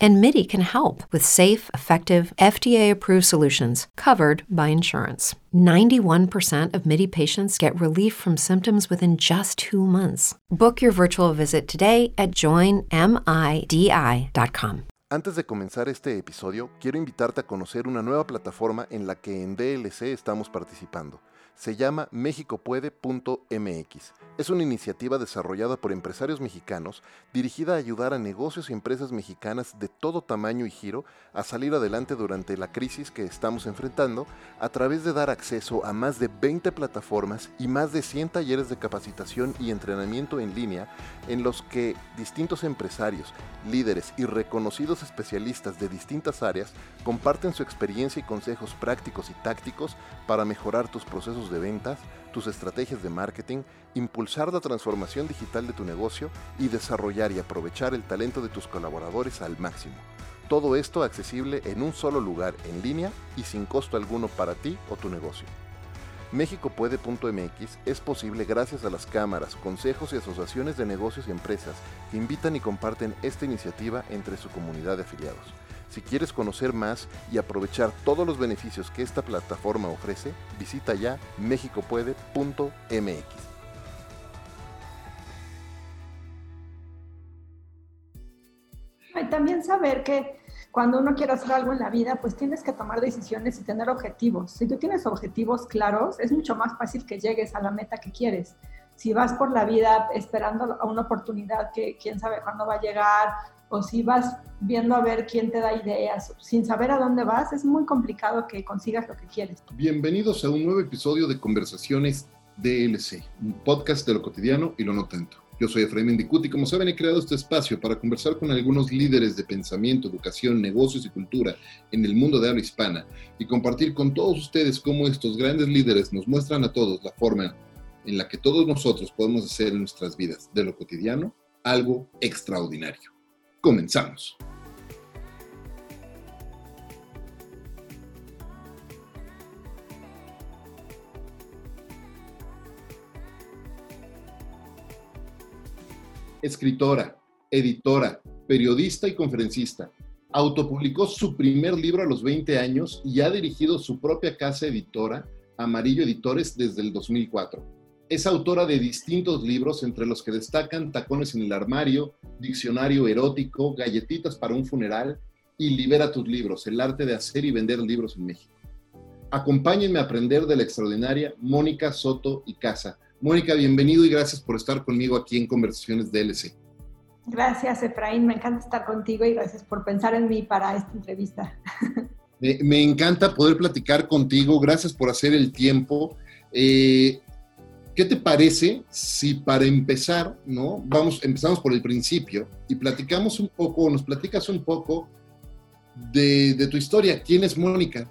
And MIDI can help with safe, effective, FDA approved solutions covered by insurance. 91% of MIDI patients get relief from symptoms within just two months. Book your virtual visit today at joinmidi.com. Antes de comenzar este episodio, quiero invitarte a conocer una nueva plataforma en la que en DLC estamos participando se llama mexicopuede.mx. Es una iniciativa desarrollada por empresarios mexicanos dirigida a ayudar a negocios y empresas mexicanas de todo tamaño y giro a salir adelante durante la crisis que estamos enfrentando a través de dar acceso a más de 20 plataformas y más de 100 talleres de capacitación y entrenamiento en línea en los que distintos empresarios, líderes y reconocidos especialistas de distintas áreas comparten su experiencia y consejos prácticos y tácticos para mejorar tus procesos de ventas, tus estrategias de marketing, impulsar la transformación digital de tu negocio y desarrollar y aprovechar el talento de tus colaboradores al máximo. Todo esto accesible en un solo lugar en línea y sin costo alguno para ti o tu negocio. Méxicopuede.mx es posible gracias a las cámaras, consejos y asociaciones de negocios y empresas que invitan y comparten esta iniciativa entre su comunidad de afiliados. Si quieres conocer más y aprovechar todos los beneficios que esta plataforma ofrece, visita ya mexicopuede.mx. También saber que cuando uno quiere hacer algo en la vida, pues tienes que tomar decisiones y tener objetivos. Si tú tienes objetivos claros, es mucho más fácil que llegues a la meta que quieres. Si vas por la vida esperando a una oportunidad que quién sabe cuándo va a llegar o si vas viendo a ver quién te da ideas sin saber a dónde vas, es muy complicado que consigas lo que quieres. Bienvenidos a un nuevo episodio de Conversaciones DLC, un podcast de lo cotidiano y lo no tanto. Yo soy Efraín Mendicuti y como saben he creado este espacio para conversar con algunos líderes de pensamiento, educación, negocios y cultura en el mundo de habla hispana y compartir con todos ustedes cómo estos grandes líderes nos muestran a todos la forma en la que todos nosotros podemos hacer en nuestras vidas de lo cotidiano algo extraordinario. Comenzamos. Escritora, editora, periodista y conferencista. Autopublicó su primer libro a los 20 años y ha dirigido su propia casa editora, Amarillo Editores, desde el 2004 es autora de distintos libros, entre los que destacan Tacones en el armario, Diccionario erótico, Galletitas para un funeral y Libera tus libros, el arte de hacer y vender libros en México. Acompáñenme a aprender de la extraordinaria Mónica Soto y Casa. Mónica, bienvenido y gracias por estar conmigo aquí en Conversaciones DLC. Gracias, Efraín. Me encanta estar contigo y gracias por pensar en mí para esta entrevista. Me, encanta poder platicar contigo. Gracias por hacer el tiempo. Eh, ¿Qué te parece si para empezar, ¿no? Vamos, empezamos por el principio y platicamos un poco, nos platicas un poco de, tu historia. ¿Quién es Mónica?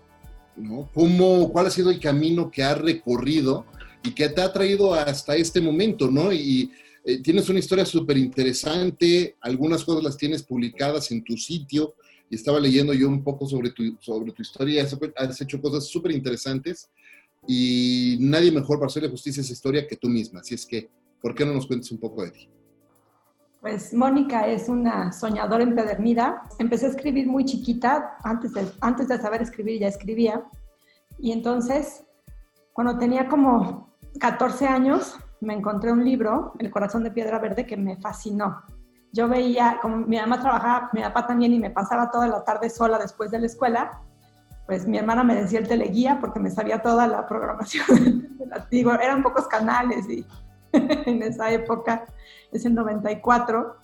¿No? ¿Cómo, ¿Cuál ha sido el camino que ha recorrido y que te ha traído hasta este momento, ¿no? Y eh, tienes una historia súper interesante, algunas cosas las tienes publicadas en tu sitio y estaba leyendo yo un poco sobre tu, sobre tu historia, has hecho cosas súper interesantes y nadie mejor para hacerle justicia a esa historia que tú misma. Así es que, ¿por qué no nos cuentes un poco de ti? Pues Mónica es una soñadora empedernida. Empecé a escribir muy chiquita, antes de, antes de saber escribir ya escribía. Y entonces, cuando tenía como 14 años, me encontré un libro, El corazón de piedra verde, que me fascinó. Yo veía, como mi mamá trabajaba, mi papá también, y me pasaba toda la tarde sola después de la escuela, pues mi hermana me decía el teleguía porque me sabía toda la programación. Digo, eran pocos canales y en esa época, es el 94.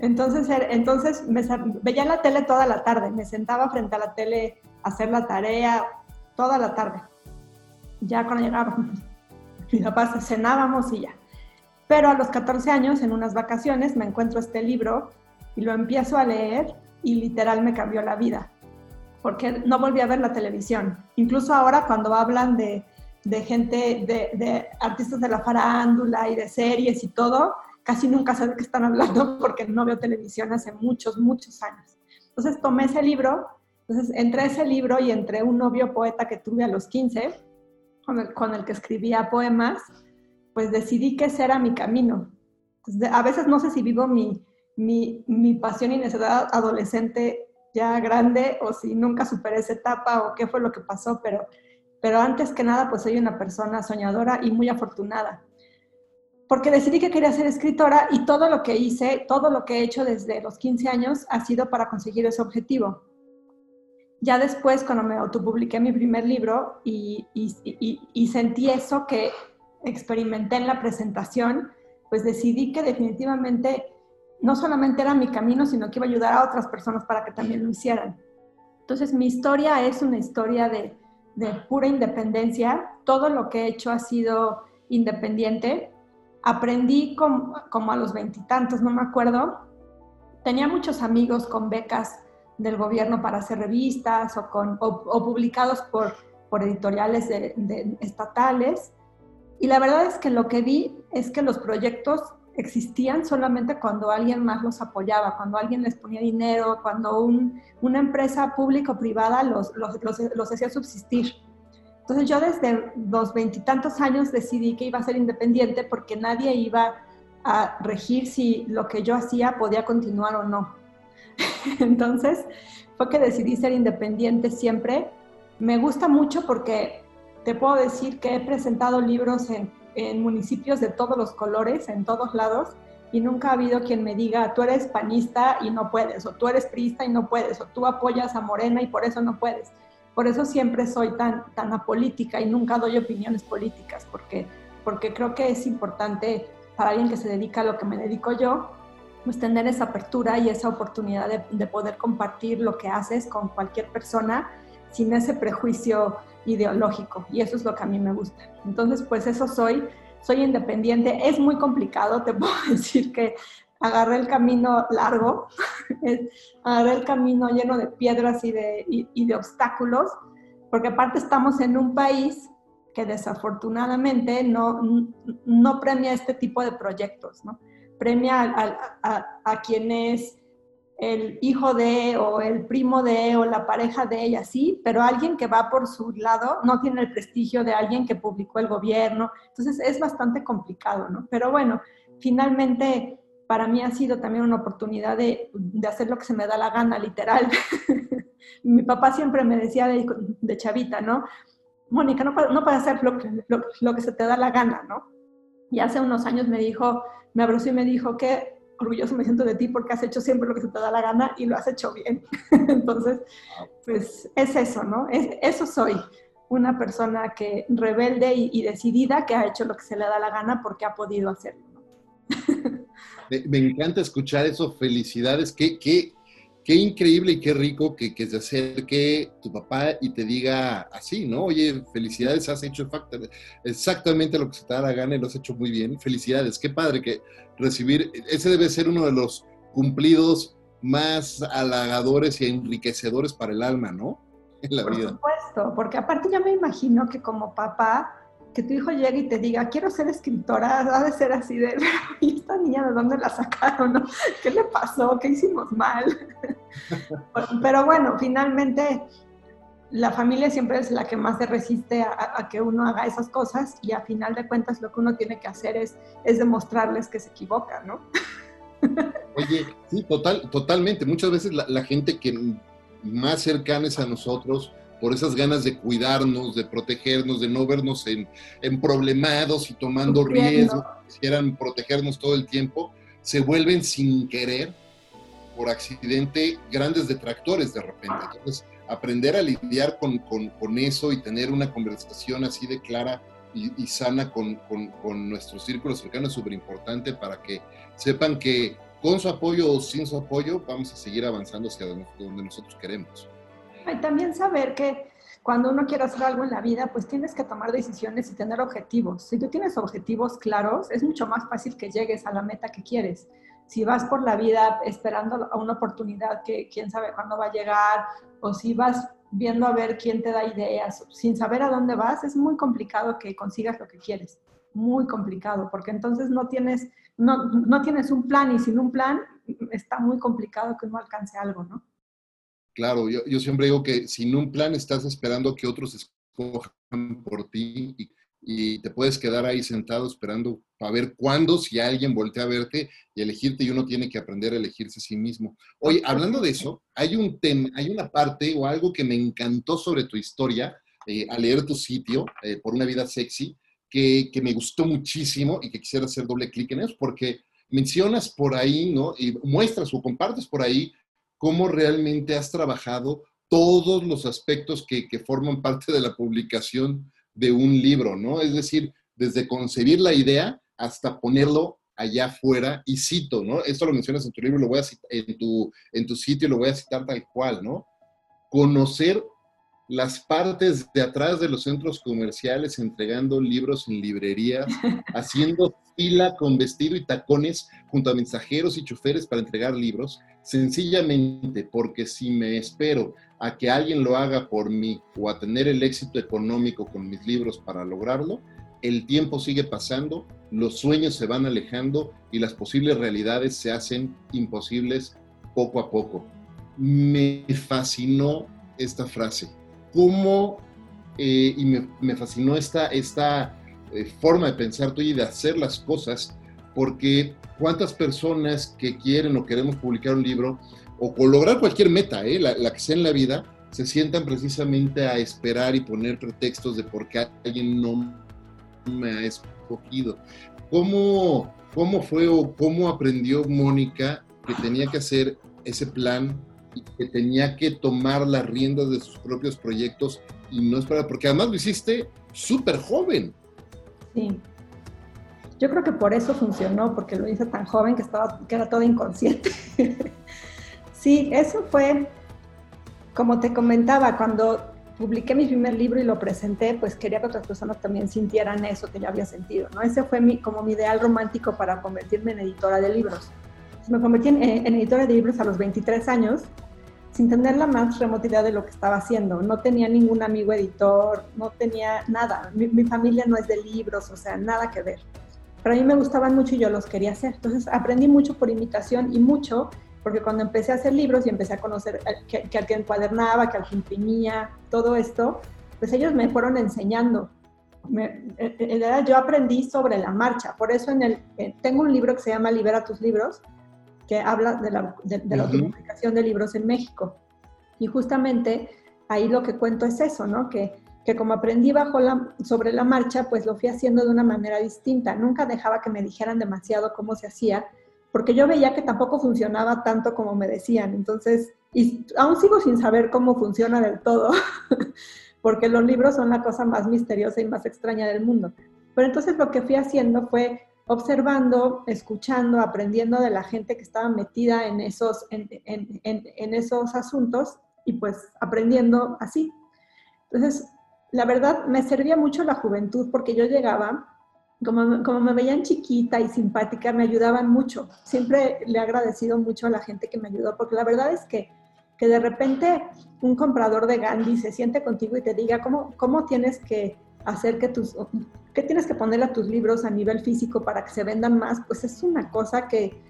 Entonces, er, entonces me, veía la tele toda la tarde, me sentaba frente a la tele a hacer la tarea toda la tarde. Ya cuando llegábamos, mi papá cenábamos y ya. Pero a los 14 años, en unas vacaciones, me encuentro este libro y lo empiezo a leer y literal me cambió la vida porque no volví a ver la televisión. Incluso ahora cuando hablan de, gente, de, artistas de la farándula y de series y todo, casi nunca sé de qué están hablando porque no veo televisión hace muchos, muchos años. Entonces tomé ese libro, entonces entre ese libro y entre un novio poeta que tuve a los 15, con el, con el que escribía poemas, pues decidí que ese era mi camino. a veces no sé si vivo mi, mi, mi pasión y necesidad adolescente ya grande o si nunca superé esa etapa o qué fue lo que pasó, pero, pero antes que nada pues soy una persona soñadora y muy afortunada. Porque decidí que quería ser escritora y todo lo que hice, todo lo que he hecho desde los 15 años ha sido para conseguir ese objetivo. Ya después, cuando me autopubliqué mi primer libro y, y, y sentí eso que experimenté en la presentación, pues decidí que definitivamente no solamente era mi camino, sino que iba a ayudar a otras personas para que también lo hicieran. Entonces mi historia es una historia de, pura independencia. Todo lo que he hecho ha sido independiente. Aprendí como, a los veintitantos, no me acuerdo. Tenía muchos amigos con becas del gobierno para hacer revistas o, con, publicados por, por editoriales estatales. Y la verdad es que lo que vi es que los proyectos existían solamente cuando alguien más los apoyaba, cuando alguien les ponía dinero, cuando una empresa pública o privada los, los, hacía subsistir. Entonces yo desde los veintitantos años decidí que iba a ser independiente porque nadie iba a regir si lo que yo hacía podía continuar o no. Entonces fue que decidí ser independiente siempre. Me gusta mucho porque te puedo decir que he presentado libros en en municipios de todos los colores, en todos lados, y nunca ha habido quien me diga, tú eres panista y no puedes, o tú eres priista y no puedes, o tú apoyas a Morena y por eso no puedes. Por eso siempre soy tan, tan apolítica y nunca doy opiniones políticas, porque, porque creo que es importante para alguien que se dedica a lo que me dedico yo, pues tener esa apertura y esa oportunidad de, de poder compartir lo que haces con cualquier persona sin ese prejuicio ideológico y eso es lo que a mí me gusta. Entonces, pues eso soy, soy independiente, es muy complicado, te puedo decir que agarré el camino largo, agarré el camino lleno de piedras y de, y, de obstáculos, porque aparte estamos en un país que desafortunadamente no, no premia este tipo de proyectos, ¿no? Premia a, a, a quienes el hijo de o el primo de o la pareja de ella, sí, pero alguien que va por su lado no tiene el prestigio de alguien que publicó el gobierno. Entonces es bastante complicado, ¿no? Pero bueno, finalmente para mí ha sido también una oportunidad de, hacer lo que se me da la gana, literal. Mi papá siempre me decía de, chavita, ¿no? Mónica, no, no puedes hacer lo que, lo que se te da la gana, ¿no? Y hace unos años me dijo, me abrazó y me dijo que orgulloso me siento de ti porque has hecho siempre lo que se te da la gana y lo has hecho bien. Entonces, pues es eso, ¿no? Es, eso soy, una persona que rebelde y, decidida que ha hecho lo que se le da la gana porque ha podido hacerlo. Me, encanta escuchar eso, felicidades. ¿Qué, qué, qué increíble y qué rico que, que, se acerque tu papá y te diga así, ¿no? Oye, felicidades, has hecho exactamente lo que se te da la gana y lo has hecho muy bien. Felicidades, qué padre que recibir, ese debe ser uno de los cumplidos más halagadores y enriquecedores para el alma, ¿no? En la Por supuesto, porque aparte ya me imagino que como papá, que tu hijo llegue y te diga, quiero ser escritora, ha de ser así de, ¿y esta niña de dónde la sacaron? No? ¿Qué le pasó? ¿Qué hicimos mal? Pero bueno, finalmente la familia siempre es la que más se resiste a, que uno haga esas cosas y a final de cuentas lo que uno tiene que hacer es, es demostrarles que se equivocan, ¿no? Oye, sí, total, totalmente. Muchas veces la, la gente que más cercana es a nosotros, por esas ganas de cuidarnos, de protegernos, de no vernos en, en problemados y tomando riesgos, quisieran protegernos todo el tiempo, se vuelven sin querer, por accidente, grandes detractores de repente. Entonces, aprender a lidiar con, con, con eso y tener una conversación así de clara y, y sana con, con, nuestros círculos cercanos es súper importante para que sepan que con su apoyo o sin su apoyo vamos a seguir avanzando hacia donde nosotros queremos. Y también saber que cuando uno quiere hacer algo en la vida, pues tienes que tomar decisiones y tener objetivos. Si tú tienes objetivos claros, es mucho más fácil que llegues a la meta que quieres. Si vas por la vida esperando a una oportunidad que quién sabe cuándo va a llegar, o si vas viendo a ver quién te da ideas, sin saber a dónde vas, es muy complicado que consigas lo que quieres. Muy complicado, porque entonces no tienes, no, no tienes un plan y sin un plan está muy complicado que uno alcance algo, ¿no? Claro, yo, yo, siempre digo que sin un plan estás esperando que otros escojan por ti y, y te puedes quedar ahí sentado esperando para ver cuándo, si alguien voltea a verte y elegirte y uno tiene que aprender a elegirse a sí mismo. Oye, hablando de eso, hay un tema, hay una parte o algo que me encantó sobre tu historia eh, al leer tu sitio, eh, Por una vida sexy, que, que, me gustó muchísimo y que quisiera hacer doble clic en eso, porque mencionas por ahí, ¿no? Y muestras o compartes por ahí cómo realmente has trabajado todos los aspectos que, que forman parte de la publicación de un libro, ¿no? Es decir, desde concebir la idea hasta ponerlo allá afuera y cito, ¿no? Esto lo mencionas en tu libro, lo voy a citar, en tu, en tu sitio, lo voy a citar tal cual, ¿no? Conocer las partes de atrás de los centros comerciales entregando libros en librerías, haciendo fila con vestido y tacones junto a mensajeros y choferes para entregar libros, sencillamente porque si me espero a que alguien lo haga por mí o a tener el éxito económico con mis libros para lograrlo, el tiempo sigue pasando, los sueños se van alejando y las posibles realidades se hacen imposibles poco a poco. Me fascinó esta frase cómo, eh, y me, fascinó esta, esta eh, forma de pensar tuya y de hacer las cosas, porque cuántas personas que quieren o queremos publicar un libro o, lograr cualquier meta, eh, la, que sea en la vida, se sientan precisamente a esperar y poner pretextos de por qué alguien no me ha escogido. ¿Cómo, cómo fue o cómo aprendió Mónica que tenía que hacer ese plan y que tenía que tomar las riendas de sus propios proyectos y no esperar, porque además lo hiciste súper joven. Sí. Yo creo que por eso funcionó, porque lo hice tan joven que, estaba, que era todo inconsciente. sí, eso fue, como te comentaba, cuando publiqué mi primer libro y lo presenté, pues quería que otras personas también sintieran eso que yo había sentido, ¿no? Ese fue mi, como mi ideal romántico para convertirme en editora de libros. me convertí en, en, editora de libros a los 23 años sin tener la más remota idea de lo que estaba haciendo. No tenía ningún amigo editor, no tenía nada. Mi, familia no es de libros, o sea, nada que ver. Pero a mí me gustaban mucho y yo los quería hacer. Entonces aprendí mucho por imitación y mucho porque cuando empecé a hacer libros y empecé a conocer que, que al que encuadernaba, que al que imprimía, todo esto, pues ellos me fueron enseñando. Me, en realidad yo aprendí sobre la marcha. Por eso eh, tengo un libro que se llama Libera tus libros, que habla de la, de, la publicación de libros en México. Y justamente ahí lo que cuento es eso, ¿no? Que, que como aprendí bajo la, sobre la marcha, pues lo fui haciendo de una manera distinta. Nunca dejaba que me dijeran demasiado cómo se hacía, porque yo veía que tampoco funcionaba tanto como me decían. Entonces, y aún sigo sin saber cómo funciona del todo, porque los libros son la cosa más misteriosa y más extraña del mundo. Pero entonces lo que fui haciendo fue observando, escuchando, aprendiendo de la gente que estaba metida en esos, en, en, en, esos asuntos y pues aprendiendo así. Entonces, la verdad me servía mucho la juventud porque yo llegaba, como, como me veían chiquita y simpática, me ayudaban mucho. Siempre le he agradecido mucho a la gente que me ayudó porque la verdad es que, que de repente un comprador de Gandhi se siente contigo y te diga cómo, cómo tienes que hacer que tus, qué tienes que ponerle a tus libros a nivel físico para que se vendan más, pues es una cosa que,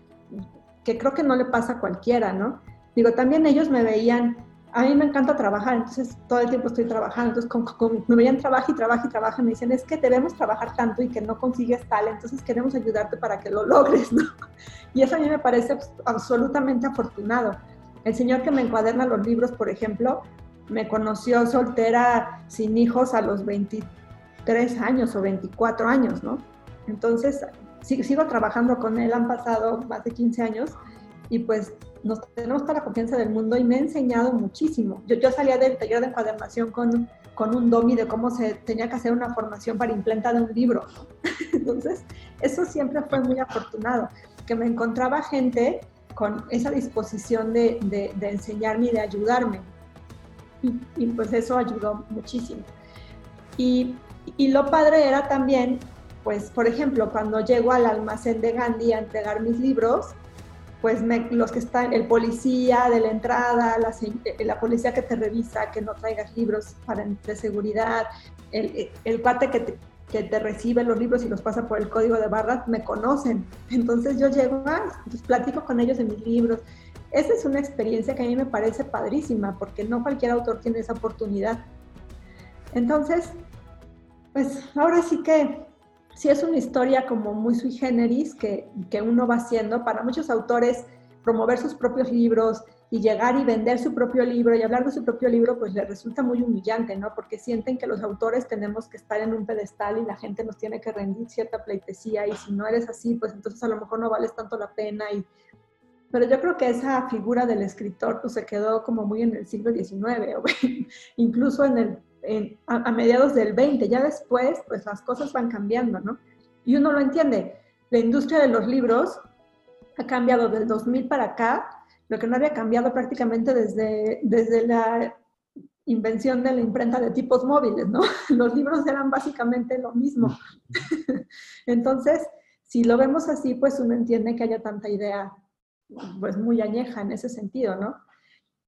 que creo que no le pasa a cualquiera, ¿no? Digo, también ellos me veían, a mí me encanta trabajar, entonces todo el tiempo estoy trabajando, entonces me veían trabajar y trabajar y trabajar, me dicen, es que debemos trabajar tanto y que no consigues tal, entonces queremos ayudarte para que lo logres, ¿no? Y eso a mí me parece absolutamente afortunado. El señor que me encuaderna los libros, por ejemplo, me conoció soltera sin hijos a los 23 tres años o 24 años, ¿no? Entonces, sigo trabajando con él, han pasado más de 15 años y pues nos tenemos toda la confianza del mundo y me ha enseñado muchísimo. Yo, yo salía del taller de encuadernación con, con un domi de cómo se tenía que hacer una formación para implantar un libro. Entonces, eso siempre fue muy afortunado, que me encontraba gente con esa disposición de enseñarme y de ayudarme. Y, y, pues eso ayudó muchísimo. Y y lo padre era también, pues, por ejemplo, cuando llego al almacén de Gandhi a entregar mis libros, pues los que están, el policía de la entrada, la, eh, la, policía que te revisa, que no traigas libros para, de seguridad, el, el cuate que te, que te recibe los libros y los pasa por el código de barras, me conocen. Entonces yo llego, ah, pues platico con ellos de mis libros. esa es una experiencia que a mí me parece padrísima, porque no cualquier autor tiene esa oportunidad. Entonces, pues ahora sí que sí es una historia como muy sui generis que, que uno va haciendo. Para muchos autores, promover sus propios libros y llegar y vender su propio libro y hablar de su propio libro, pues le resulta muy humillante, ¿no? Porque sienten que los autores tenemos que estar en un pedestal y la gente nos tiene que rendir cierta pleitesía y si no eres así, pues entonces a lo mejor no vales tanto la pena y pero yo creo que esa figura del escritor pues, se quedó como muy en el siglo XIX, o incluso en el, a, mediados del XX. Ya después, pues las cosas van cambiando, ¿no? Y uno lo entiende. La industria de los libros ha cambiado del 2000 para acá, lo que no había cambiado prácticamente desde, desde la invención de la imprenta de tipos móviles, ¿no? Los libros eran básicamente lo mismo. Entonces, si lo vemos así, pues uno entiende que haya tanta idea pues muy añeja en ese sentido, ¿no?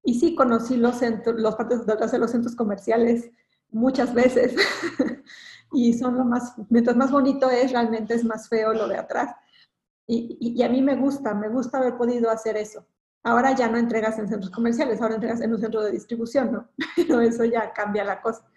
Y sí conocí los, centros, los partes de los centros comerciales muchas veces. y son lo más, mientras más bonito es, realmente es más feo lo de atrás. Y, y, a mí me gusta, me gusta haber podido hacer eso. Ahora ya no entregas en centros comerciales, ahora entregas en un centro de distribución, ¿no? Pero eso ya cambia la cosa.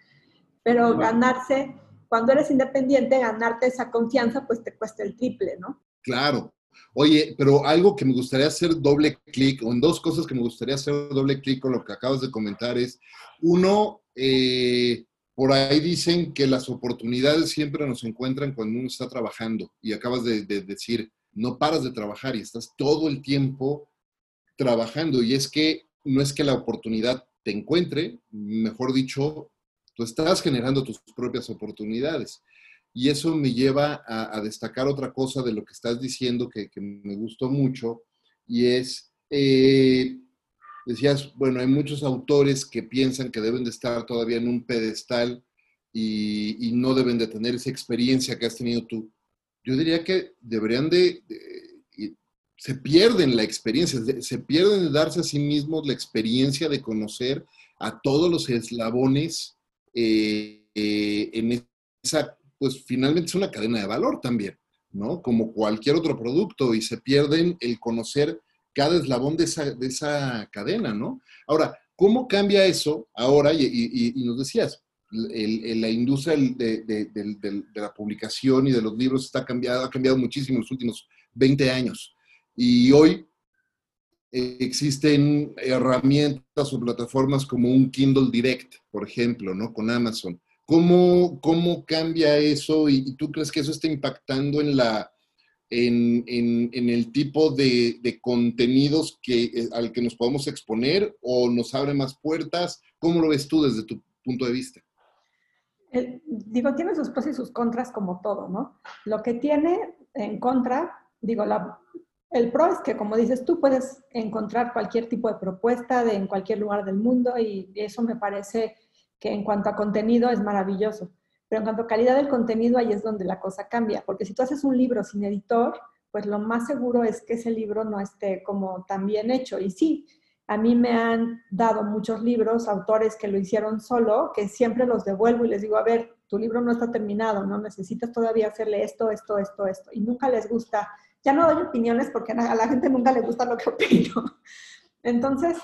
Pero ganarse, cuando eres independiente, ganarte esa confianza, pues te cuesta el triple, ¿no? Claro, Oye, pero algo que me gustaría hacer doble clic, o en dos cosas que me gustaría hacer doble clic con lo que acabas de comentar es, uno, eh, por ahí dicen que las oportunidades siempre nos encuentran cuando uno está trabajando y acabas de, decir, no paras de trabajar y estás todo el tiempo trabajando y es que no es que la oportunidad te encuentre, mejor dicho, tú estás generando tus propias oportunidades. Y eso me lleva a, destacar otra cosa de lo que estás diciendo que, me gustó mucho, y es, eh, decías, bueno, hay muchos autores que piensan que deben de estar todavía en un pedestal y, no deben de tener esa experiencia que has tenido tú. Yo diría que deberían de, se pierden la experiencia, se pierden de darse a sí mismos la experiencia de conocer a todos los eslabones eh, eh, en esa pues finalmente es una cadena de valor también, ¿no? Como cualquier otro producto y se pierden el conocer cada eslabón de esa, de esa cadena, ¿no? Ahora, ¿cómo cambia eso ahora? Y, nos decías, la industria de, la publicación y de los libros está cambiado, ha cambiado muchísimo en los últimos 20 años. Y hoy existen herramientas o plataformas como un Kindle Direct, por ejemplo, ¿no? Con Amazon, ¿Cómo, cómo cambia eso y, tú crees que eso está impactando en, la, en, en, el tipo de, de, contenidos que, eh, al que nos podemos exponer o nos abre más puertas? ¿Cómo lo ves tú desde tu punto de vista? Eh, digo, tiene sus pros y sus contras como todo, ¿no? Lo que tiene en contra, digo, el pro es que, como dices, tú puedes encontrar cualquier tipo de propuesta de, en cualquier lugar del mundo y eso me parece que en cuanto a contenido es maravilloso, pero en cuanto a calidad del contenido ahí es donde la cosa cambia, porque si tú haces un libro sin editor, pues lo más seguro es que ese libro no esté como tan bien hecho. Y sí, a mí me han dado muchos libros, autores que lo hicieron solo, que siempre los devuelvo y les digo, a ver, tu libro no está terminado, ¿no? Necesitas todavía hacerle esto, esto, esto, esto. Y nunca les gusta. Ya no doy opiniones porque a la gente nunca le gusta lo que opino. Entonces,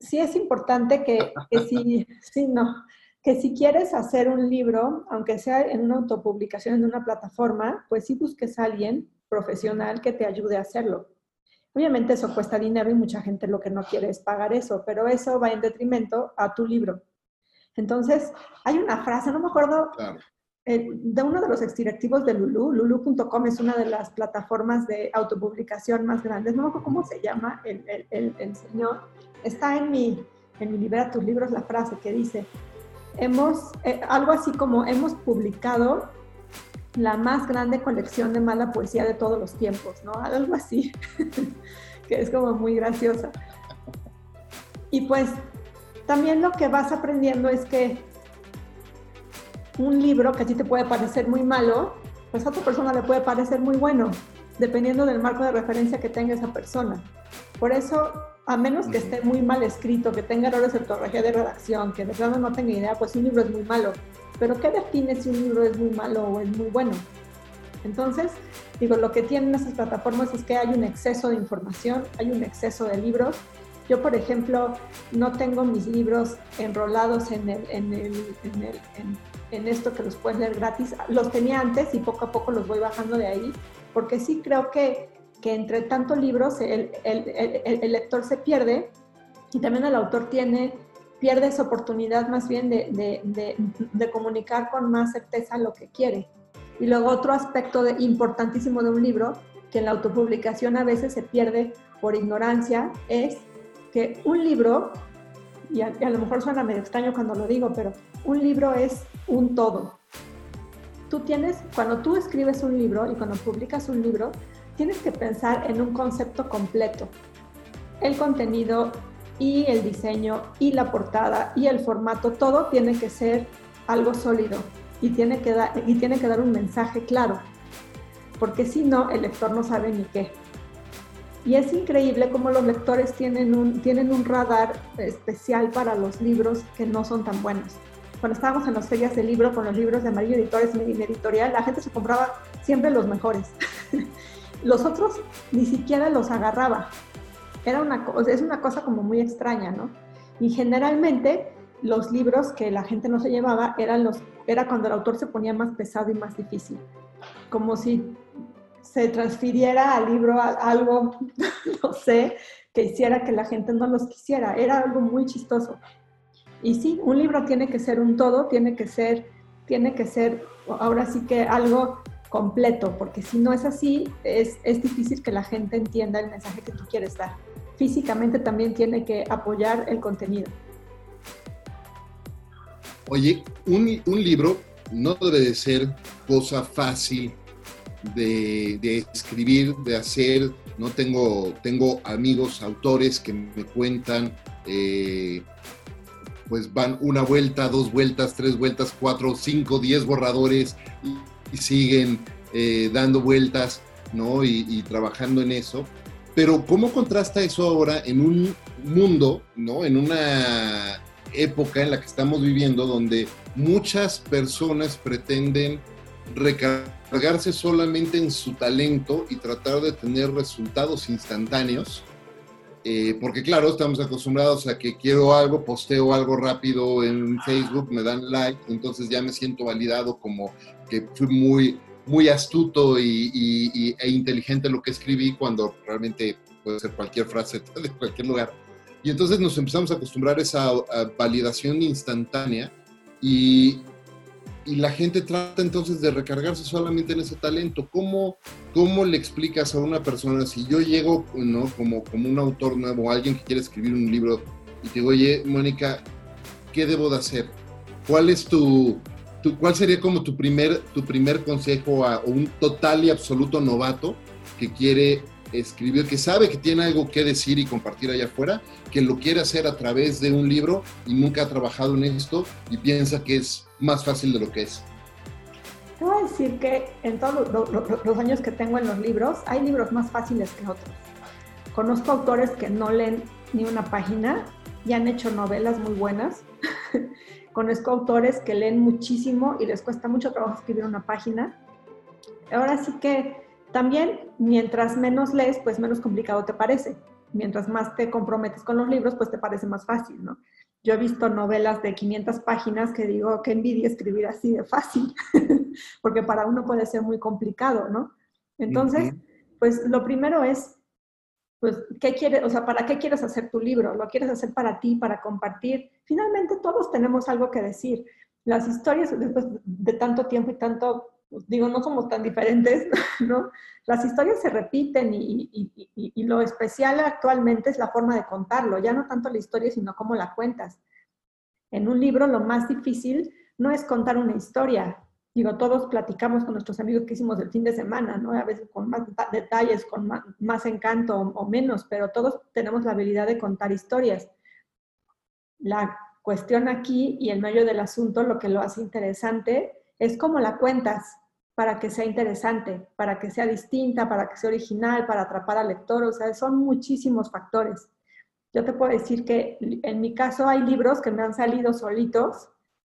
sí es importante que, que si, no, que si quieres hacer un libro, aunque sea en una autopublicación en una plataforma, pues sí busques a alguien profesional que te ayude a hacerlo. Obviamente eso cuesta dinero y mucha gente lo que no quiere es pagar eso, pero eso va en detrimento a tu libro. Entonces, hay una frase, no me acuerdo, eh, de uno de los exdirectivos de Lulu, lulu.com es una de las plataformas de autopublicación más grandes, no me acuerdo cómo se llama el, el, el, señor, está en mi, en mi libra tus libros la frase que dice, hemos, eh, algo así como hemos publicado la más grande colección de mala poesía de todos los tiempos, ¿no? Algo así, que es como muy graciosa. Y pues también lo que vas aprendiendo es que un libro que a ti te puede parecer muy malo, pues a otra persona le puede parecer muy bueno, dependiendo del marco de referencia que tenga esa persona. Por eso, a menos que esté muy mal escrito, que tenga errores de ortografía de redacción, que de plano no tenga idea, pues un libro es muy malo. Pero ¿qué define si un libro es muy malo o es muy bueno? Entonces, digo, lo que tienen esas plataformas es que hay un exceso de información, hay un exceso de libros. Yo, por ejemplo, no tengo mis libros enrolados en, el, en, el, en, el, en, esto que los puedes leer gratis. Los tenía antes y poco a poco los voy bajando de ahí, porque sí creo que, que entre tantos libros el, el, lector se pierde y también el autor tiene pierde esa oportunidad más bien de, de, de, comunicar con más certeza lo que quiere. Y luego otro aspecto de, importantísimo de un libro, que en la autopublicación a veces se pierde por ignorancia, es que un libro, y a, lo mejor suena medio extraño cuando lo digo, pero un libro es un todo. Tú tienes, cuando tú escribes un libro y cuando publicas un libro, tienes que pensar en un concepto completo. El contenido y el diseño y la portada y el formato, todo tiene que ser algo sólido y tiene que, dar, y tiene que dar un mensaje claro, porque si no, el lector no sabe ni qué. Y es increíble cómo los lectores tienen un, tienen un radar especial para los libros que no son tan buenos. Cuando estábamos en las ferias de libro con los libros de Amarillo Editores y Editorial, la gente se compraba siempre los mejores. los otros ni siquiera los agarraba. Era una, es una cosa como muy extraña, ¿no? Y generalmente los libros que la gente no se llevaba eran los, era cuando el autor se ponía más pesado y más difícil. Como si se transfiriera al libro algo, no sé, que hiciera que la gente no los quisiera. Era algo muy chistoso. Y sí, un libro tiene que ser un todo, tiene que ser, tiene que ser ahora sí que algo completo, porque si no es así, es, es difícil que la gente entienda el mensaje que tú quieres dar. Físicamente también tiene que apoyar el contenido. Oye, un, libro no debe de ser cosa fácil de, escribir, de hacer. No tengo, tengo amigos, autores que me cuentan, eh, pues van una vuelta, dos vueltas, tres vueltas, cuatro, cinco, diez borradores y, siguen eh, dando vueltas, ¿no? y trabajando en eso. Pero ¿cómo contrasta eso ahora en un mundo, ¿no? En una época en la que estamos viviendo donde muchas personas pretenden recargarse solamente en su talento y tratar de tener resultados instantáneos. Eh, porque claro, estamos acostumbrados a que quiero algo, posteo algo rápido en Facebook, me dan like, entonces ya me siento validado como que fui muy, muy astuto y, e inteligente lo que escribí cuando realmente puede ser cualquier frase de cualquier lugar. Y entonces nos empezamos a acostumbrar a esa validación instantánea y, y, la gente trata entonces de recargarse solamente en ese talento. ¿Cómo, ¿Cómo le explicas a una persona si yo llego ¿no? como, como un autor nuevo, alguien que quiere escribir un libro y te digo, oye, Mónica, ¿qué debo de hacer? ¿Cuál es tu, cuál sería como tu primer, tu primer consejo a un total y absoluto novato que quiere escribió, que sabe que tiene algo que decir y compartir allá afuera, que lo quiere hacer a través de un libro y nunca ha trabajado en esto y piensa que es más fácil de lo que es. Te voy a decir que en todos los años que tengo en los libros, hay libros más fáciles que otros. Conozco autores que no leen ni una página y han hecho novelas muy buenas. Conozco autores que leen muchísimo y les cuesta mucho trabajo escribir una página. Ahora sí que también, mientras menos lees, pues menos complicado te parece. Mientras más te comprometes con los libros, pues te parece más fácil, ¿no? Yo he visto novelas de 500 páginas que digo, qué envidia escribir así de fácil, porque para uno puede ser muy complicado, ¿no? Entonces, pues lo primero es, pues, ¿qué quieres, o sea, para qué quieres hacer tu libro? ¿Lo quieres hacer para ti, para compartir? Finalmente todos tenemos algo que decir. Las historias, después de tanto tiempo y tanto pues, digo, no somos tan diferentes, ¿no? Las historias se repiten y, y, lo especial actualmente es la forma de contarlo, ya no tanto la historia, sino cómo la cuentas. En un libro lo más difícil no es contar una historia. Digo, todos platicamos con nuestros amigos que hicimos el fin de semana, ¿no? A veces con más detalles, con más, más encanto o, o menos, pero todos tenemos la habilidad de contar historias. La cuestión aquí y el medio del asunto, lo que lo hace interesante, es cómo la cuentas para que sea interesante, para que sea distinta, para que sea original, para atrapar al lector. O sea, son muchísimos factores. Yo te puedo decir que en mi caso hay libros que me han salido solitos.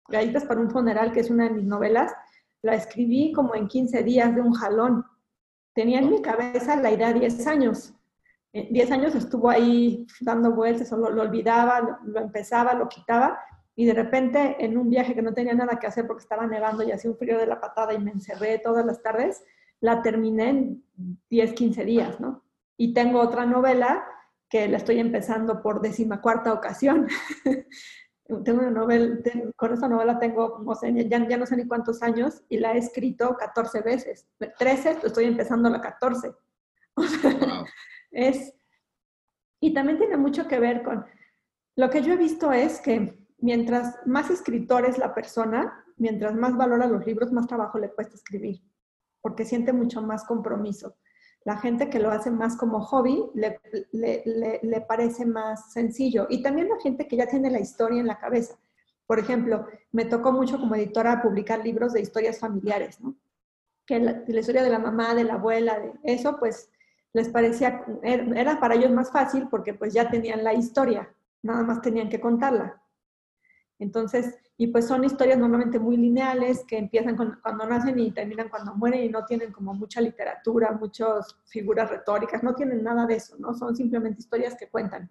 Galletas para un funeral, que es una de mis novelas, la escribí como en 15 días de un jalón. Tenía en mi cabeza la idea 10 años. 10 años estuvo ahí dando vueltas, o lo, olvidaba, lo, empezaba, lo quitaba, y de repente en un viaje que no tenía nada que hacer porque estaba nevando y hacía un frío de la patada y me encerré todas las tardes, la terminé en 10, 15 días, ¿no? Y tengo otra novela que la estoy empezando por decimacuarta ocasión. tengo una novela, con esta novela tengo, no sé, ya, ya, no sé ni cuántos años y la he escrito 14 veces. 13, estoy empezando la 14. es, y también tiene mucho que ver con, lo que yo he visto es que mientras más escritor es la persona, mientras más valora los libros, más trabajo le cuesta escribir, porque siente mucho más compromiso. La gente que lo hace más como hobby le, le, parece más sencillo. Y también la gente que ya tiene la historia en la cabeza. Por ejemplo, me tocó mucho como editora publicar libros de historias familiares, ¿no? Que la, la historia de la mamá, de la abuela, de eso, pues les parecía, era para ellos más fácil porque pues ya tenían la historia, nada más tenían que contarla. Entonces, y pues son historias normalmente muy lineales que empiezan cuando nacen y terminan cuando mueren y no tienen como mucha literatura, muchas figuras retóricas, no tienen nada de eso, ¿no? Son simplemente historias que cuentan.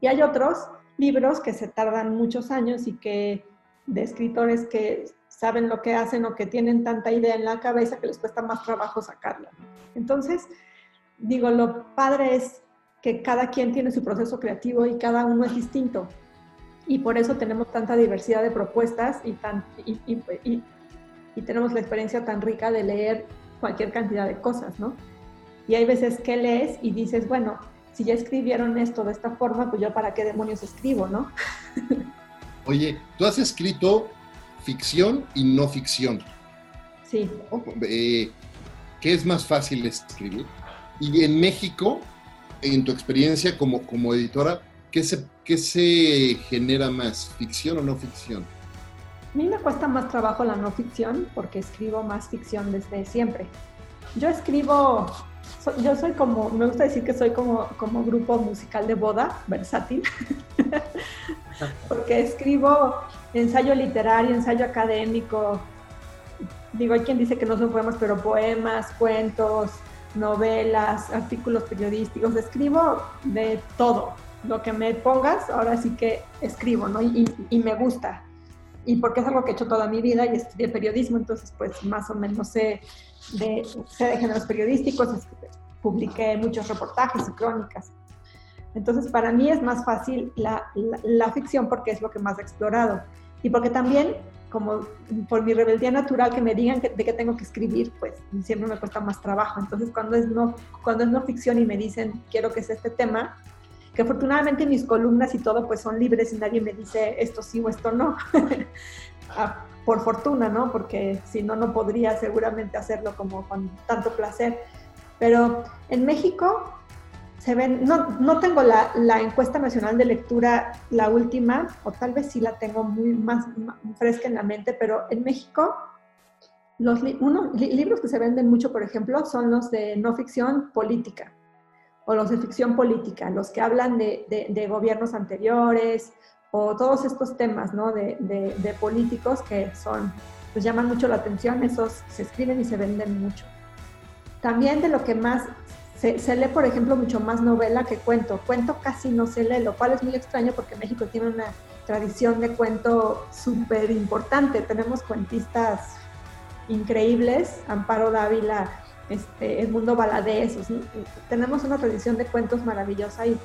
Y hay otros libros que se tardan muchos años y que de escritores que saben lo que hacen o que tienen tanta idea en la cabeza que les cuesta más trabajo sacarla. Entonces, digo, lo padre es que cada quien tiene su proceso creativo y cada uno es distinto. Y por eso tenemos tanta diversidad de propuestas y, tan, y, y, y, tenemos la experiencia tan rica de leer cualquier cantidad de cosas, ¿no? Y hay veces que lees y dices, bueno, si ya escribieron esto de esta forma, pues yo para qué demonios escribo, ¿no? Oye, tú has escrito ficción y no ficción. Sí. Eh, ¿Qué es más fácil escribir? Y en México, en tu experiencia como, como editora, ¿qué se, ¿qué se genera más, ficción o no ficción? A mí me cuesta más trabajo la no ficción porque escribo más ficción desde siempre. Yo escribo, yo soy como, me gusta decir que soy como, como grupo musical de boda, versátil, porque escribo ensayo literario, ensayo académico, digo, hay quien dice que no son poemas, pero poemas, cuentos, novelas, artículos periodísticos, escribo de todo. Lo que me pongas, ahora sí que escribo, ¿no? Y, me gusta. Y porque es algo que he hecho toda mi vida y estudié periodismo, entonces pues más o menos sé de, sé de géneros periodísticos, publiqué muchos reportajes y crónicas. Entonces para mí es más fácil la, la ficción porque es lo que más he explorado. Y porque también como por mi rebeldía natural que me digan de qué tengo que escribir, pues siempre me cuesta más trabajo. Entonces, cuando es no, cuando es no ficción y me dicen, quiero que sea este tema, que afortunadamente mis columnas y todo pues son libres y nadie me dice esto sí o esto no. Ah, por fortuna, ¿no? Porque si no, no podría seguramente hacerlo como con tanto placer. Pero en México se ven, no, no tengo la, la, encuesta nacional de lectura, la última, o tal vez sí la tengo muy más, fresca en la mente, pero en México los libros que se venden mucho, por ejemplo, son los de no ficción política o los de ficción política, los que hablan de, de, de gobiernos anteriores o todos estos temas ¿no? de, de, políticos que son, pues llaman mucho la atención, esos se escriben y se venden mucho. También de lo que más se, lee, por ejemplo, mucho más novela que cuento. Cuento casi no se lee, lo cual es muy extraño porque México tiene una tradición de cuento súper importante. Tenemos cuentistas increíbles, Amparo Dávila, este, Edmundo Valadez. tenemos una tradición de cuentos maravillosa y,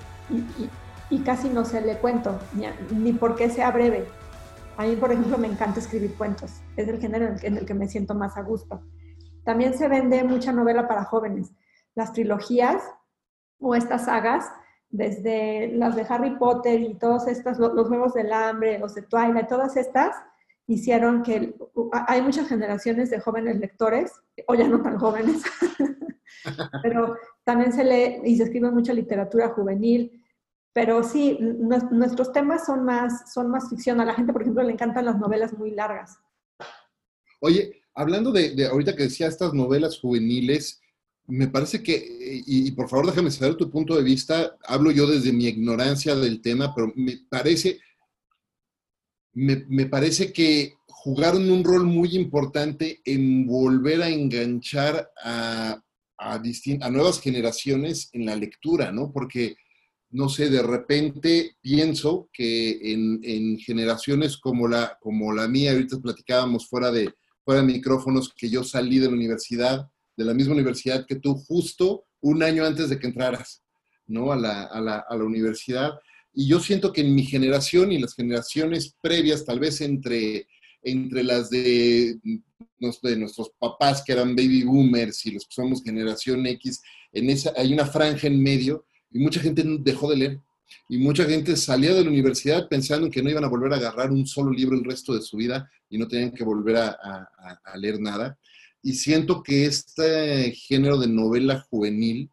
casi no se lee cuento, ni, ni porque sea breve. A mí, por ejemplo, me encanta escribir cuentos. Es el género en el que me siento más a gusto. También se vende mucha novela para jóvenes las trilogías o estas sagas, desde las de Harry Potter y todas estas, los Juegos del Hambre, los de Twilight, todas estas hicieron que hay muchas generaciones de jóvenes lectores, o ya no tan jóvenes, pero también se lee y se escribe mucha literatura juvenil. Pero sí, nuestros temas son más, son más ficción. A la gente, por ejemplo, le encantan las novelas muy largas. Oye, hablando de, de ahorita que decía estas novelas juveniles, me parece que, y, por favor déjame saber tu punto de vista, hablo yo desde mi ignorancia del tema, pero me parece, me, parece que jugaron un rol muy importante en volver a enganchar a, a, a nuevas generaciones en la lectura, ¿no? Porque, no sé, de repente pienso que en, en, generaciones como la, como la mía, ahorita platicábamos fuera de, fuera de micrófonos, que yo salí de la universidad, de la misma universidad que tú, justo un año antes de que entraras, ¿no? A la, a la, a la universidad. Y yo siento que en mi generación y las generaciones previas, tal vez entre entre las de, de nuestros papás que eran baby boomers y los que somos generación X, en esa hay una franja en medio y mucha gente dejó de leer. Y mucha gente salía de la universidad pensando que no iban a volver a agarrar un solo libro el resto de su vida y no tenían que volver a, leer nada. Y siento que este género de novela juvenil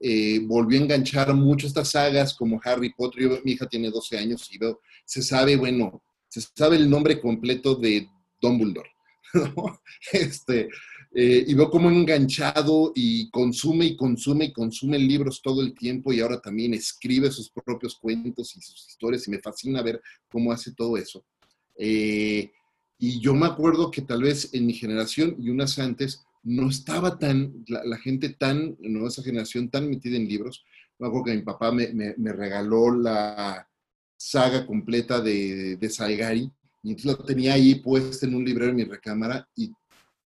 eh, volvió a enganchar mucho estas sagas como Harry Potter. Yo, mi hija tiene 12 años y veo, se sabe, bueno, se sabe el nombre completo de Dumbledore. ¿no? Este, eh, y veo cómo enganchado y consume y consume y consume libros todo el tiempo y ahora también escribe sus propios cuentos y sus historias y me fascina ver cómo hace todo eso. Eh, y yo me acuerdo que tal vez en mi generación y unas antes no estaba tan, la, gente tan, no esa generación tan metida en libros. Me acuerdo que mi papá me, me, regaló la, saga completa de, de Salgari, y entonces lo tenía ahí puesto en un librero en mi recámara y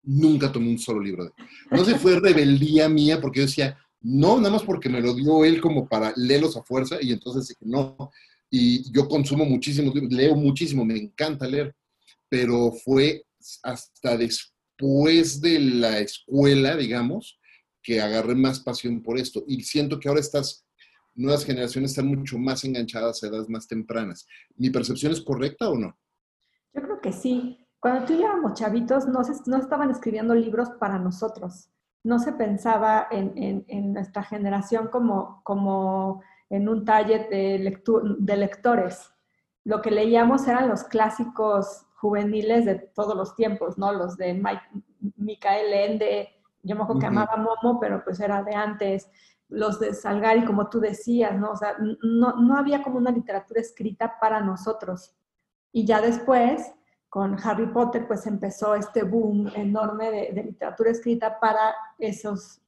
nunca tomé un solo libro No se fue rebeldía mía porque yo decía, no, nada más porque me lo dio él como para leerlos a fuerza y entonces no. Y yo consumo muchísimos libros, leo muchísimo, me encanta leer, pero fue hasta después de la escuela, digamos, que agarré más pasión por esto. Y siento que ahora estás nuevas generaciones están mucho más enganchadas a edades más tempranas. ¿Mi percepción es correcta o no? Yo creo que sí. Cuando tú y chavitos, no, se, no estaban escribiendo libros para nosotros. No se pensaba en, en, nuestra generación como, como en un taller de, de lectores. Lo que leíamos eran los clásicos juveniles de todos los tiempos, ¿no? Los de Mike, Micael Ende, yo me acuerdo que amaba Momo, pero pues era de antes los de Salgari, como tú decías, ¿no? O sea, no, no había como una literatura escrita para nosotros. Y ya después, con Harry Potter, pues empezó este boom enorme de, literatura escrita para esos,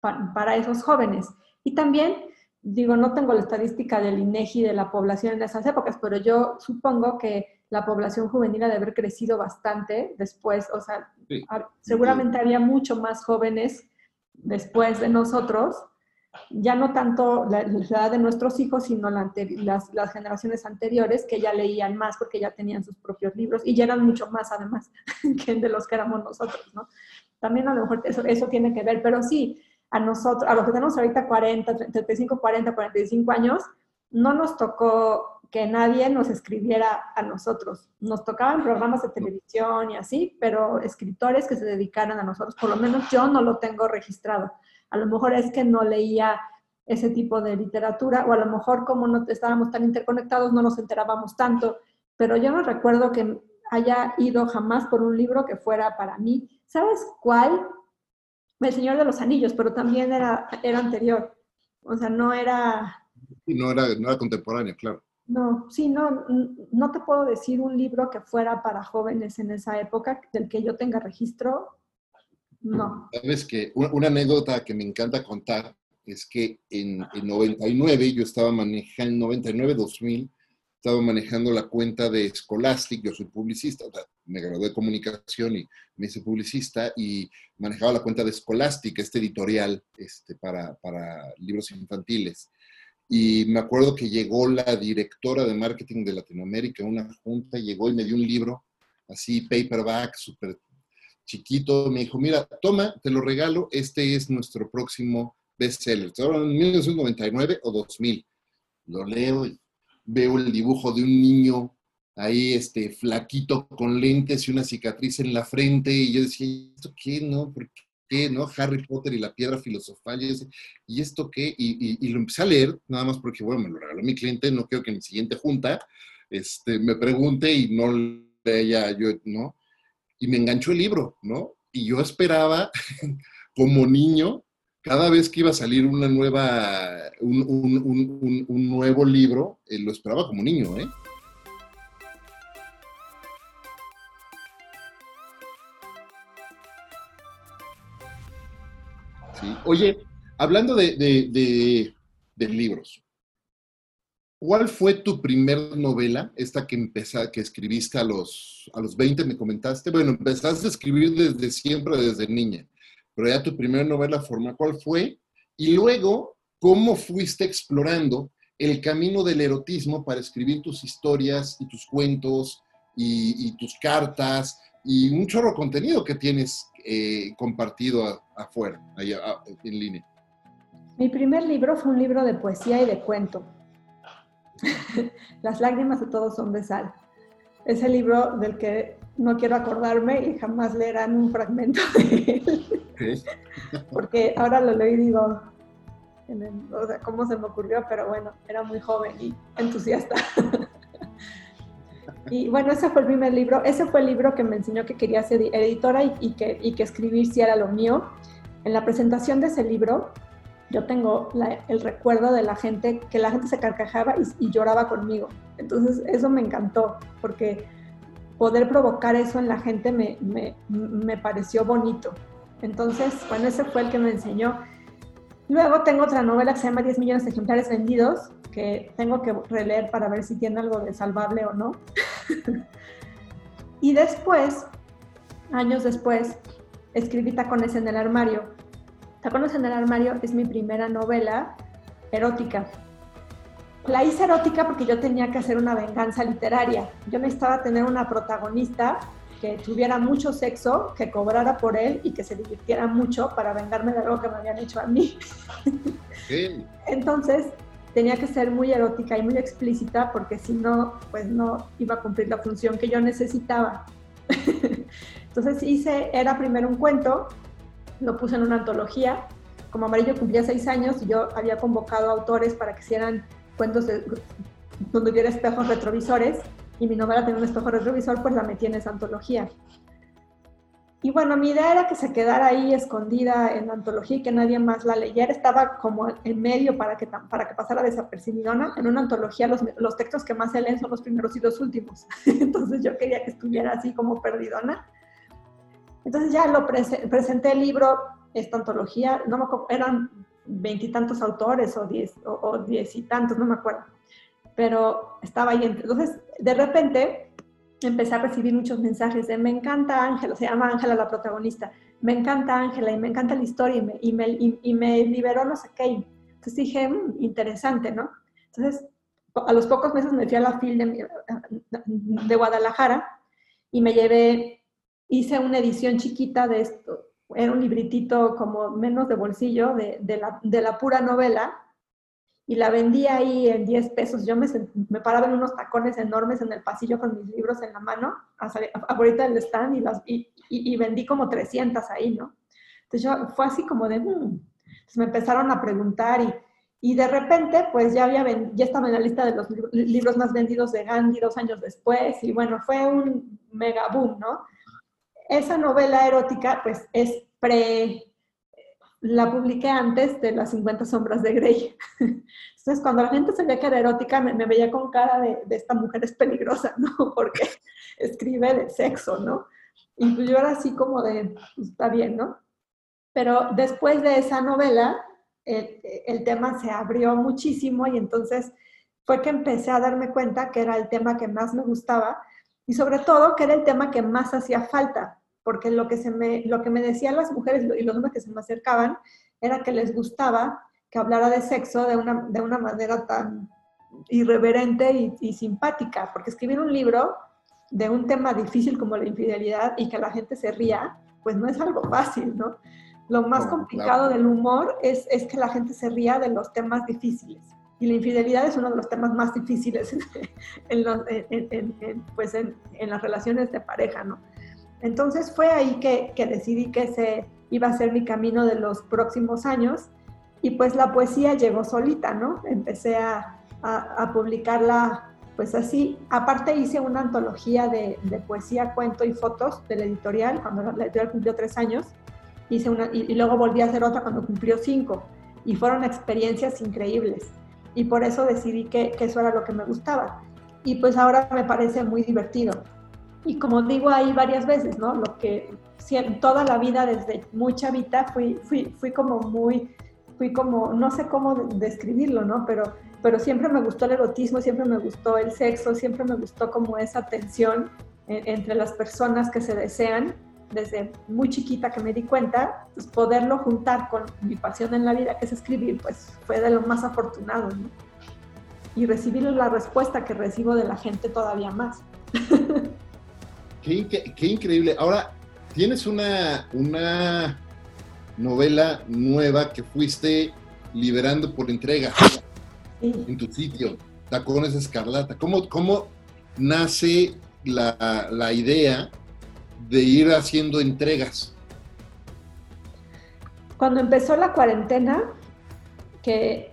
para, esos jóvenes. Y también, digo, no tengo la estadística del INEGI de la población en esas épocas, pero yo supongo que la población juvenil ha de haber crecido bastante después, o sea, seguramente había mucho más jóvenes después de nosotros ya no tanto la, edad de nuestros hijos, sino las, las, generaciones anteriores que ya leían más porque ya tenían sus propios libros y ya eran mucho más además que de los que éramos nosotros, ¿no? También a lo mejor eso, eso tiene que ver, pero sí, a nosotros, a los que tenemos ahorita 40, 35, 40, 45 años, no nos tocó que nadie nos escribiera a nosotros. Nos tocaban programas de televisión y así, pero escritores que se dedicaran a nosotros, por lo menos yo no lo tengo registrado. A lo mejor es que no leía ese tipo de literatura o a lo mejor como no estábamos tan interconectados no nos enterábamos tanto, pero yo no recuerdo que haya ido jamás por un libro que fuera para mí. ¿Sabes cuál? El Señor de los Anillos, pero también era, era anterior. O sea, no era... No era, no era contemporáneo, claro. No, sí, no, no te puedo decir un libro que fuera para jóvenes en esa época del que yo tenga registro, no. Sabes que una, anécdota que me encanta contar es que en, 99 yo estaba manejando, 99-2000, estaba manejando la cuenta de Scholastic, yo soy publicista, me gradué de comunicación y me hice publicista y manejaba la cuenta de Scholastic, este editorial este, para, para libros infantiles. Y me acuerdo que llegó la directora de marketing de Latinoamérica a una junta, llegó y me dio un libro así, paperback, súper chiquito, me dijo, mira, toma, te lo regalo, este es nuestro próximo bestseller. Ahora en 1999 o 2000. Lo leo y veo el dibujo de un niño ahí, este, flaquito, con lentes y una cicatriz en la frente, y yo decía, ¿esto qué, no? ¿Por qué, no? Harry Potter y la piedra filosofal, y, esto qué? Y, lo empecé a leer, nada más porque, bueno, me lo regaló mi cliente, no quiero que en mi siguiente junta este, me pregunte y no lea yo, ¿no? y me enganchó el libro, ¿no? Y yo esperaba, como niño, cada vez que iba a salir una nueva, un, nuevo libro, eh, lo esperaba como niño, ¿eh? Oye, hablando de, de, libros, ¿cuál fue tu primer novela, esta que empezaste, que escribiste a los, a los 20, me comentaste? Bueno, empezaste a escribir desde siempre, desde niña, pero ya tu primera novela forma, ¿cuál fue? Y luego, ¿cómo fuiste explorando el camino del erotismo para escribir tus historias y tus cuentos y, tus cartas y un chorro de contenido que tienes eh, compartido afuera, allá, en línea. Mi primer libro fue un libro de poesía y de cuento. Las lágrimas de todos son de sal. Ese libro del que no quiero acordarme y jamás leerán un fragmento de él. Porque ahora lo leo y digo, o sea, cómo se me ocurrió, pero bueno, era muy joven y entusiasta. Y bueno, ese fue el primer libro, ese fue el libro que me enseñó que quería ser editora y, que, y que escribir sí era lo mío. En la presentación de ese libro, yo tengo el recuerdo de la gente, que la gente se carcajaba y, lloraba conmigo. Entonces, eso me encantó, porque poder provocar eso en la gente me, me, me pareció bonito. Entonces, bueno, ese fue el que me enseñó. Luego tengo otra novela que se llama 10 millones de ejemplares vendidos, que tengo que releer para ver si tiene algo de salvable o no. y después, años después, escribí Tacones en el armario. Tacones en el armario es mi primera novela erótica. La hice erótica porque yo tenía que hacer una venganza literaria. Yo necesitaba tener una protagonista que tuviera mucho sexo, que cobrara por él y que se divirtiera mucho para vengarme de algo que me habían hecho a mí. Entonces tenía que ser muy erótica y muy explícita porque si no, pues no iba a cumplir la función que yo necesitaba. Entonces hice, era primero un cuento, lo puse en una antología. Como Amarillo cumplía seis años, yo había convocado autores para que hicieran cuentos donde hubiera espejos retrovisores y mi novela tenía un espejo retrovisor, pues la metí en esa antología. Y bueno, mi idea era que se quedara ahí escondida en la antología y que nadie más la leyera. Estaba como en medio para que, para que pasara desapercibidona. En una antología los, los textos que más se leen son los primeros y los últimos. Entonces yo quería que estuviera así como perdidona. Entonces ya lo presenté el libro, esta antología, no me eran veintitantos autores o diez, o diez y tantos, no me acuerdo pero estaba ahí. Entonces, de repente, empecé a recibir muchos mensajes de me encanta Ángela, se llama Ángela la protagonista, me encanta Ángela y me encanta la historia y me, y me, y, me liberó no sé qué. Entonces dije, mm, interesante, ¿no? Entonces, a los pocos meses me fui a la FIL de, de Guadalajara y me llevé, hice una edición chiquita de esto, era un libritito como menos de bolsillo de, de, la, de la pura novela y la vendí ahí en 10 pesos. Yo me, me, paraba en unos tacones enormes en el pasillo con mis libros en la mano, ahorita del stand, y, las, y, y, vendí como 300 ahí, ¿no? Entonces yo, fue así como de, mm". Entonces me empezaron a preguntar y, y de repente, pues ya, había ya estaba en la lista de los libros más vendidos de Gandhi dos años después, y bueno, fue un mega boom, ¿no? Esa novela erótica, pues es pre la publiqué antes de las 50 sombras de Grey. Entonces, cuando la gente sabía que era erótica, me, veía con cara de, esta mujer es peligrosa, ¿no? Porque escribe de sexo, ¿no? Y yo era así como de, pues, está bien, ¿no? Pero después de esa novela, el, el tema se abrió muchísimo y entonces fue que empecé a darme cuenta que era el tema que más me gustaba y sobre todo que era el tema que más hacía falta, porque lo que, se me, lo que me decían las mujeres y los hombres que se me acercaban era que les gustaba que hablara de sexo de una, de una manera tan irreverente y, simpática, porque escribir un libro de un tema difícil como la infidelidad y que la gente se ría, pues no es algo fácil, ¿no? Lo más complicado del humor es, es, que la gente se ría de los temas difíciles. Y la infidelidad es uno de los temas más difíciles en, pues en, en las relaciones de pareja, ¿no? Entonces fue ahí que, decidí que ese iba a ser mi camino de los próximos años y pues la poesía llegó solita, ¿no? Empecé a, publicarla pues así. Aparte hice una antología de, poesía, cuento y fotos de la editorial, cuando la editorial cumplió tres años, hice una, y, luego volví a hacer otra cuando cumplió cinco. Y fueron experiencias increíbles. Y por eso decidí que, que eso era lo que me gustaba. Y pues ahora me parece muy divertido Y como digo ahí varias veces, ¿no? Lo que toda la vida desde muy chavita fui, fui, fui como muy, fui como, no sé cómo describirlo, ¿no? Pero, pero siempre me gustó el erotismo, siempre me gustó el sexo, siempre me gustó como esa tensión eh, entre las personas que se desean desde muy chiquita que me di cuenta, pues poderlo juntar con mi pasión en la vida, que es escribir, pues fue de lo más afortunado, ¿no? Y recibir la respuesta que recibo de la gente todavía más. qué, qué, increíble. Ahora, tienes una, una novela nueva que fuiste liberando por entrega en tu sitio, Tacones Escarlata. ¿Cómo, cómo nace la, la idea de ir haciendo entregas? Cuando empezó la cuarentena, que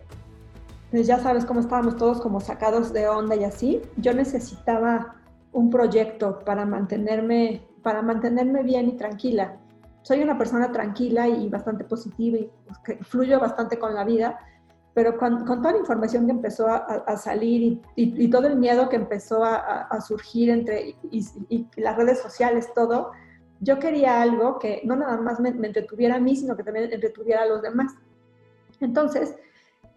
pues ya sabes cómo estábamos todos como sacados de onda y así, yo necesitaba un proyecto para mantenerme, para mantenerme bien y tranquila. Soy una persona tranquila y bastante positiva y pues, fluyo bastante con la vida, pero con, toda la información que empezó a, salir y, todo el miedo que empezó a, surgir entre las redes sociales, todo, yo quería algo que no nada más me, entretuviera a mí, sino que también entretuviera a los demás. Entonces,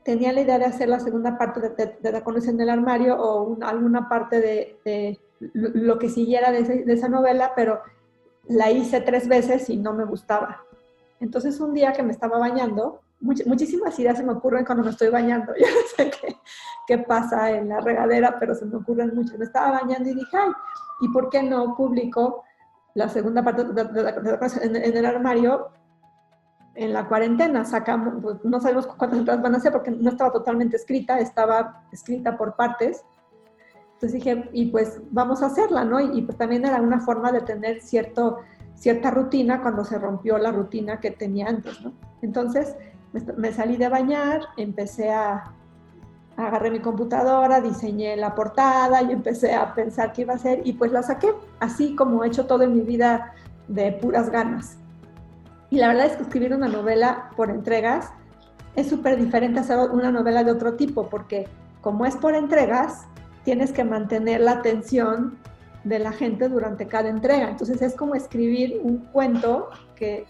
tenía la idea de hacer la segunda parte de, de, La Conoce en el Armario o alguna parte de, lo que siguiera de, esa novela, pero la hice tres veces y no me gustaba. Entonces, un día que me estaba bañando, muchísimas ideas se me ocurren cuando me estoy bañando. Yo no sé qué, qué, pasa en la regadera, pero se me ocurren mucho. Me estaba bañando y dije, ay, ¿y por qué no publico la segunda parte de, de, en, en, el armario en la cuarentena? Sacamos, pues, no sabemos cuántas entradas van a ser porque no estaba totalmente escrita, estaba escrita por partes. Entonces dije, y pues vamos a hacerla, ¿no? Y, y pues también era una forma de tener cierto, cierta rutina cuando se rompió la rutina que tenía antes, ¿no? Entonces, me salí de bañar, empecé a, agarré mi computadora, diseñé la portada y empecé a pensar qué iba a hacer y pues la saqué, así como he hecho todo en mi vida de puras ganas. Y la verdad es que escribir una novela por entregas es súper diferente a hacer una novela de otro tipo, porque como es por entregas, tienes que mantener la atención de la gente durante cada entrega. Entonces es como escribir un cuento que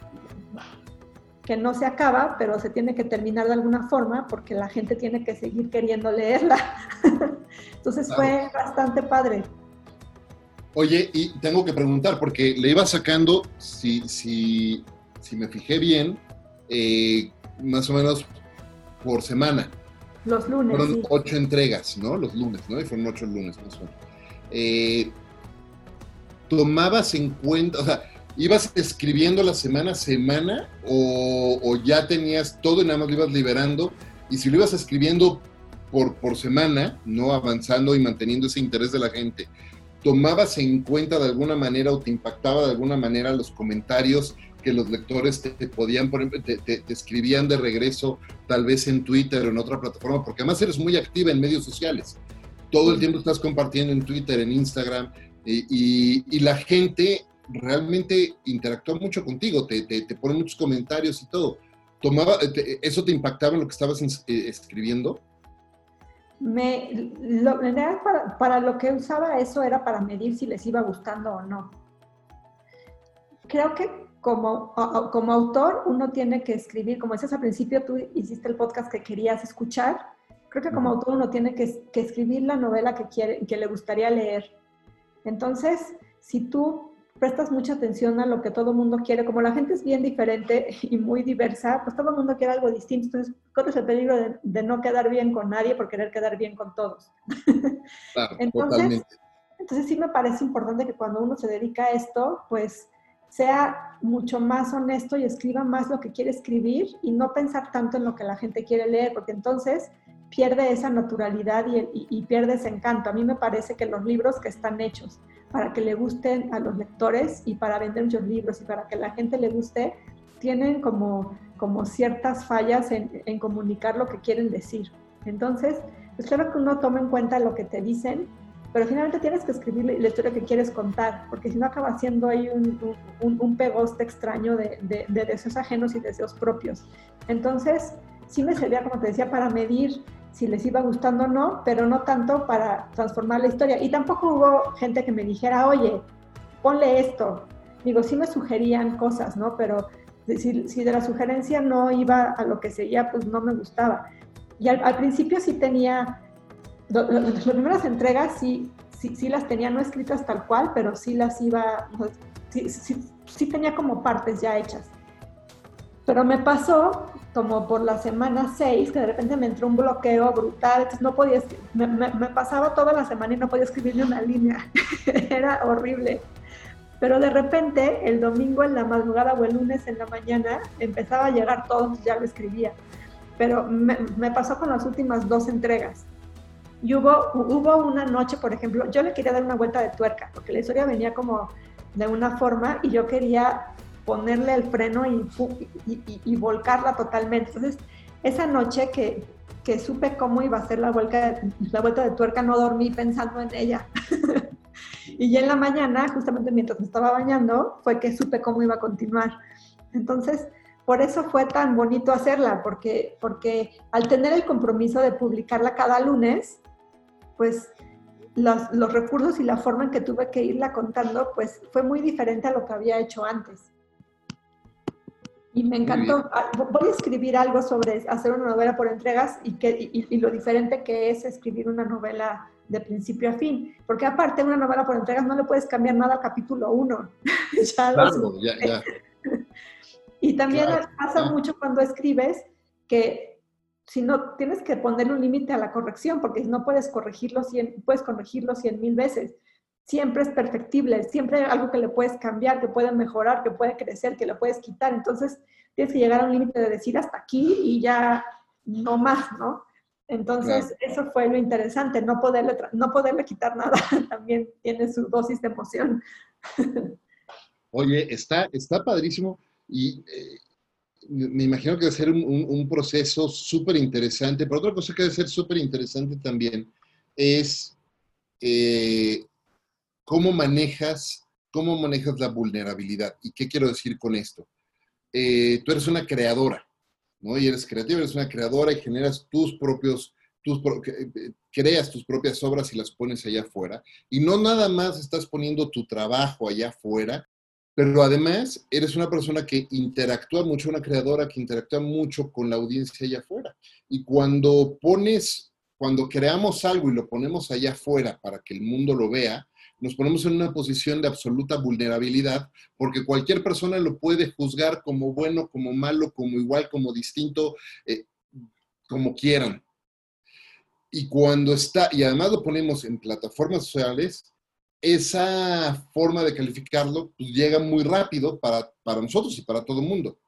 que no se acaba, pero se tiene que terminar de alguna forma porque la gente tiene que seguir queriendo leerla. Entonces fue bastante padre. Oye, y tengo que preguntar, porque le iba sacando, si, si, si me fijé bien, eh, más o menos por semana. Los lunes. Fueron ocho entregas, ¿no? Los lunes, ¿no? Y fueron ocho lunes, más o menos. Eh, tomabas en cuenta, o sea, ¿Ibas escribiendo la semana a semana o, ya tenías todo y nada más lo ibas liberando? Y si lo ibas escribiendo por, por semana, no avanzando y manteniendo ese interés de la gente, ¿tomabas en cuenta de alguna manera o te impactaba de alguna manera los comentarios que los lectores te, podían, por ejemplo, te, escribían de regreso, tal vez en Twitter o en otra plataforma? Porque además eres muy activa en medios sociales. Todo el tiempo estás compartiendo en Twitter, en Instagram, y, y la gente realmente interactúa mucho contigo, te, te, pone muchos comentarios y todo. Tomaba, ¿Eso te impactaba en lo que estabas eh, escribiendo? Me, para, para, lo que usaba eso era para medir si les iba gustando o no. Creo que como, como autor uno tiene que escribir, como decías al principio, tú hiciste el podcast que querías escuchar, creo que como autor uno tiene que, que escribir la novela que, quiere, que le gustaría leer. Entonces, si tú prestas mucha atención a lo que todo el mundo quiere. Como la gente es bien diferente y muy diversa, pues todo el mundo quiere algo distinto. Entonces, corres el peligro de, no quedar bien con nadie por querer quedar bien con todos. Claro, entonces, totalmente. entonces, sí me parece importante que cuando uno se dedica a esto, pues sea mucho más honesto y escriba más lo que quiere escribir y no pensar tanto en lo que la gente quiere leer, porque entonces pierde esa naturalidad y, y pierde ese encanto. A mí me parece que los libros que están hechos para que le gusten a los lectores y para vender muchos libros y para que la gente le guste, tienen como, como ciertas fallas en, comunicar lo que quieren decir. Entonces, pues claro que uno toma en cuenta lo que te dicen, pero finalmente tienes que escribir la historia que quieres contar, porque si no acaba siendo ahí un, un, un pegoste extraño de, de, de, deseos ajenos y deseos propios. Entonces, sí me servía, como te decía, para medir si les iba gustando o no, pero no tanto para transformar la historia. Y tampoco hubo gente que me dijera, oye, ponle esto. Digo, sí me sugerían cosas, ¿no? Pero si, si de la sugerencia no iba a lo que seguía, pues no me gustaba. Y al, principio sí tenía, las primeras entregas sí, sí, sí, las tenía no escritas tal cual, pero sí las iba, sí, sí, tenía como partes ya hechas. Pero me pasó como por la semana 6, que de repente me entró un bloqueo brutal, entonces no podía, me, me, me pasaba toda la semana y no podía escribir ni una línea, era horrible. Pero de repente, el domingo en la madrugada o el lunes en la mañana, empezaba a llegar todo, ya lo escribía. Pero me, me pasó con las últimas dos entregas. Y hubo, hubo una noche, por ejemplo, yo le quería dar una vuelta de tuerca, porque la historia venía como de una forma y yo quería ponerle el freno y, y, volcarla totalmente. Entonces, esa noche que, que, supe cómo iba a ser la vuelta, la vuelta de tuerca, no dormí pensando en ella. y ya en la mañana, justamente mientras me estaba bañando, fue que supe cómo iba a continuar. Entonces, por eso fue tan bonito hacerla, porque, porque al tener el compromiso de publicarla cada lunes, pues los, los, recursos y la forma en que tuve que irla contando, pues fue muy diferente a lo que había hecho antes. Y me encantó. Ah, voy a escribir algo sobre hacer una novela por entregas y, que, y, lo diferente que es escribir una novela de principio a fin. Porque aparte, una novela por entregas no le puedes cambiar nada al capítulo 1. claro, ya, ya. y también pasa mucho cuando escribes que si no, tienes que ponerle un límite a la corrección, porque no puedes corregirlo 100, puedes corregirlo cien mil veces siempre es perfectible, siempre hay algo que le puedes cambiar, que puede mejorar, que puede crecer, que le puedes quitar. Entonces, tienes que llegar a un límite de decir hasta aquí y ya no más, ¿no? Entonces, eso fue lo interesante, no poderle, no poderle quitar nada, también tiene su dosis de emoción. Oye, está, está padrísimo y eh, me imagino que debe ser un, proceso súper interesante, pero otra cosa que debe ser súper interesante también es eh, ¿Cómo manejas, cómo manejas la vulnerabilidad? ¿Y qué quiero decir con esto? Eh, tú eres una creadora, ¿no? Y eres creativa, eres una creadora y generas tus propios, tus, creas tus propias obras y las pones allá afuera. Y no nada más estás poniendo tu trabajo allá afuera, pero además eres una persona que interactúa mucho, una creadora que interactúa mucho con la audiencia allá afuera. Y cuando pones, cuando creamos algo y lo ponemos allá afuera para que el mundo lo vea, nos ponemos en una posición de absoluta vulnerabilidad porque cualquier persona lo puede juzgar como bueno, como malo, como igual, como distinto, eh, como quieran. Y cuando está, y además lo ponemos en plataformas sociales, esa forma de calificarlo pues, llega muy rápido para, nosotros y para todo el mundo.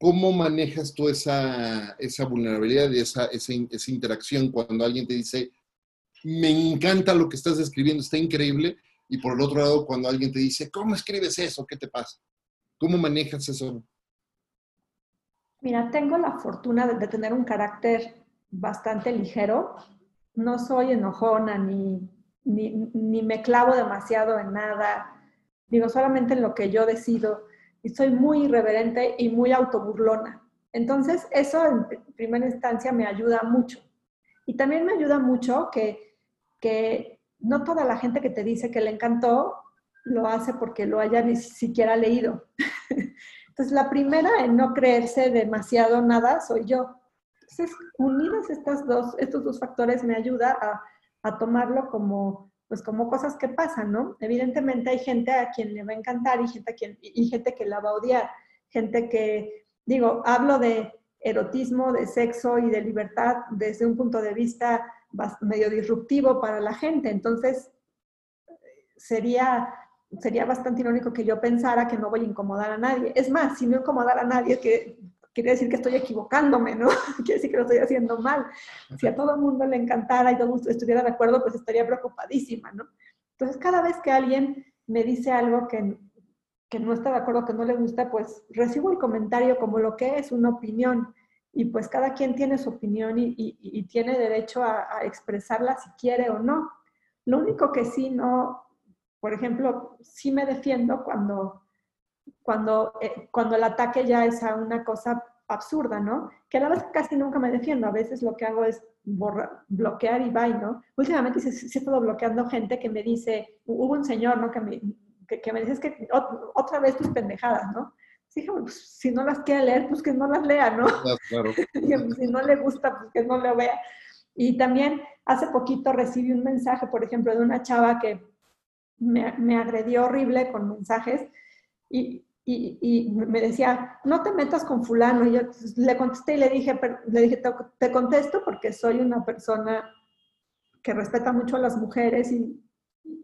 ¿Cómo manejas tú esa, esa vulnerabilidad y esa, esa, esa interacción cuando alguien te dice, me encanta lo que estás escribiendo, está increíble. Y por el otro lado, cuando alguien te dice, ¿cómo escribes eso? ¿Qué te pasa? ¿Cómo manejas eso? Mira, tengo la fortuna de, tener un carácter bastante ligero. No soy enojona ni, ni, ni, me clavo demasiado en nada. Digo, solamente en lo que yo decido. Y soy muy irreverente y muy autoburlona. Entonces, eso en primera instancia me ayuda mucho. Y también me ayuda mucho que que no toda la gente que te dice que le encantó lo hace porque lo haya ni siquiera leído. Entonces, la primera en no creerse demasiado nada soy yo. Entonces, unidas estas dos, estos dos factores me ayuda a, a tomarlo como, pues como cosas que pasan, ¿no? Evidentemente hay gente a quien le va a encantar y gente, a quien, y gente que la va a odiar. Gente que, digo, hablo de erotismo, de sexo y de libertad desde un punto de vista medio disruptivo para la gente. Entonces, sería, sería bastante irónico que yo pensara que no voy a incomodar a nadie. Es más, si no incomodar a nadie, que quiere decir que estoy equivocándome, ¿no? quiere decir que lo estoy haciendo mal. Si a todo el mundo le encantara y todo el mundo estuviera de acuerdo, pues estaría preocupadísima, ¿no? Entonces, cada vez que alguien me dice algo que, que no está de acuerdo, que no le gusta, pues recibo el comentario como lo que es una opinión y pues cada quien tiene su opinión y, tiene derecho a, expresarla si quiere o no. Lo único que sí no, por ejemplo, sí me defiendo cuando, cuando, eh, cuando el ataque ya es a una cosa absurda, ¿no? Que a la vez casi nunca me defiendo, a veces lo que hago es bloquear y bye, ¿no? Últimamente sí, he estado bloqueando gente que me dice, hubo un señor, ¿no? Que me, que, me dices que otra vez tus pendejadas, ¿no? Sí, pues, si no las quiere leer, pues que no las lea, ¿no? Claro. si no le gusta, pues que no lo vea. Y también hace poquito recibí un mensaje, por ejemplo, de una chava que me, me agredió horrible con mensajes y, y, y, me decía, no te metas con fulano. Y yo le contesté y le dije, le dije te, te, contesto porque soy una persona que respeta mucho a las mujeres y,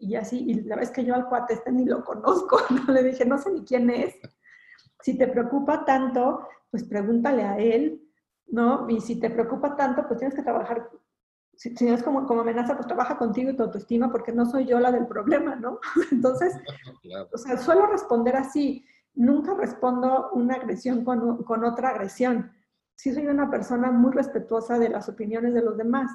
y así. Y la vez que yo al cuate este ni lo conozco, ¿no? le dije, no sé ni quién es. Si te preocupa tanto, pues pregúntale a él, ¿no? Y si te preocupa tanto, pues tienes que trabajar si, si, es como, como amenaza, pues trabaja contigo y tu autoestima porque no soy yo la del problema, ¿no? Entonces, o sea, suelo responder así. Nunca respondo una agresión con, con, otra agresión. Sí soy una persona muy respetuosa de las opiniones de los demás.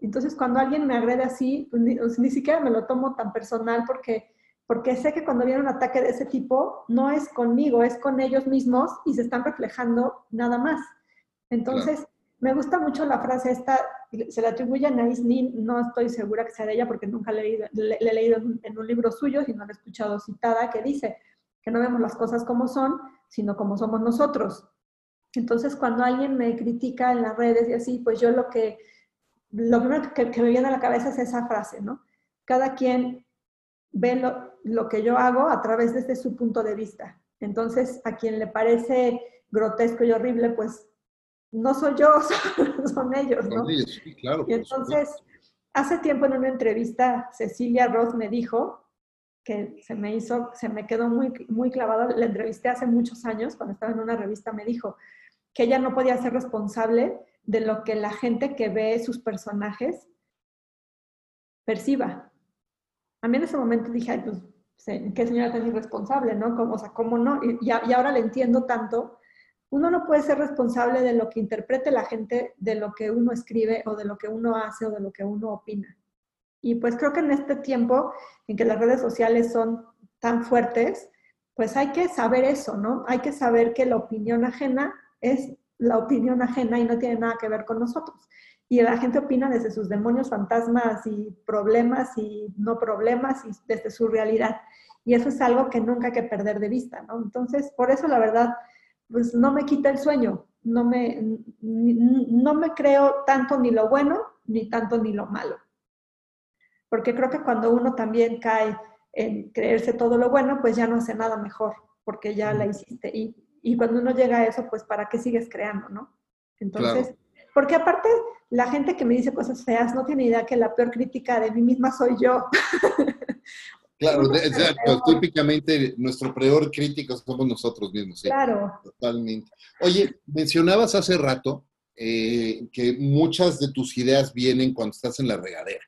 Entonces, cuando alguien me agrede así, pues ni, ni, siquiera me lo tomo tan personal porque, porque sé que cuando viene un ataque de ese tipo, no es conmigo, es con ellos mismos y se están reflejando nada más. Entonces, me gusta mucho la frase esta, se la atribuye a Nin, no estoy segura que sea de ella porque nunca le, he leído en un libro suyo, sino la he escuchado citada, que dice que no vemos las cosas como son, sino como somos nosotros. Entonces, cuando alguien me critica en las redes y así, pues yo lo que, lo primero que, me viene a la cabeza es esa frase, ¿no? Cada quien ve lo, lo que yo hago a través desde su punto de vista. Entonces, a quien le parece grotesco y horrible, pues no soy yo, son ellos, ¿no? Sí, claro, y entonces, hace tiempo en una entrevista, Cecilia Roth me dijo que se me hizo, se me quedó muy, muy clavado, la entrevisté hace muchos años, cuando estaba en una revista, me dijo que ella no podía ser responsable de lo que la gente que ve sus personajes perciba. A mí en ese momento dije, ay, pues, qué señora tan irresponsable, ¿no? Como, o sea, ¿cómo no? Y, y ahora le entiendo tanto uno no puede ser responsable de lo que interprete la gente, de lo que uno escribe o de lo que uno hace o de lo que uno opina. Y pues creo que en este tiempo en que las redes sociales son tan fuertes, pues hay que saber eso, ¿no? Hay que saber que la opinión ajena es la opinión ajena y no tiene nada que ver con nosotros. Y la gente opina desde sus demonios, fantasmas y problemas y no problemas y desde su realidad. Y eso es algo que nunca hay que perder de vista, ¿no? Entonces, por eso la verdad, pues no me quita el sueño, no me, no me creo tanto ni lo bueno, ni tanto ni lo malo. Porque creo que cuando uno también cae en creerse todo lo bueno, pues ya no hace nada mejor, porque ya la hiciste. Y, y cuando uno llega a eso, pues ¿para qué sigues creando, no? Entonces, porque aparte la gente que me dice cosas feas no tiene idea que la peor crítica de mí misma soy yo. Claro, exacto. Típicamente nuestro peor crítico somos nosotros mismos. Claro. Totalmente. Oye, mencionabas hace rato eh, que muchas de tus ideas vienen cuando estás en la regadera.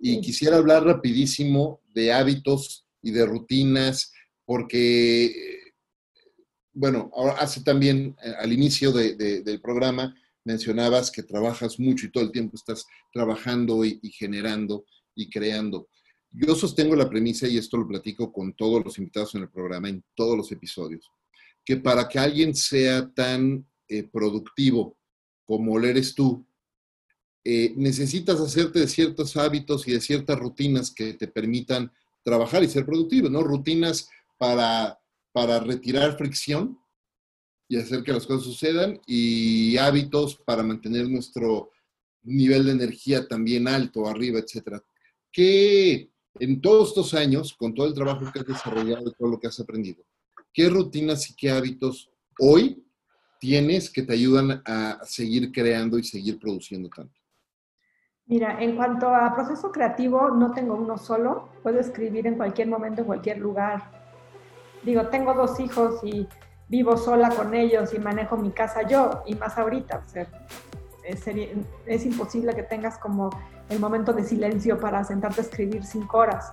Y quisiera hablar rapidísimo de hábitos y de rutinas, porque, bueno, hace también, eh, al inicio del programa, mencionabas que trabajas mucho y todo el tiempo estás trabajando y generando y creando. Yo sostengo la premisa, y esto lo platico con todos los invitados en el programa, en todos los episodios, que para que alguien sea tan eh, productivo como lo eres tú, eh, necesitas hacerte de ciertos hábitos y de ciertas rutinas que te permitan trabajar y ser productivo, ¿no? Rutinas para, para retirar fricción y hacer que las cosas sucedan y hábitos para mantener nuestro nivel de energía también alto, arriba, etcétera. ¿Qué, en todos estos años, con todo el trabajo que has desarrollado y todo lo que has aprendido, ¿qué rutinas y qué hábitos hoy tienes que te ayudan a seguir creando y seguir produciendo tanto? Mira, en cuanto a proceso creativo, no tengo uno solo. Puedo escribir en cualquier momento, en cualquier lugar. Digo, tengo dos hijos y vivo sola con ellos y manejo mi casa yo, y más ahorita. O sea, es, imposible que tengas como el momento de silencio para sentarte a escribir cinco horas.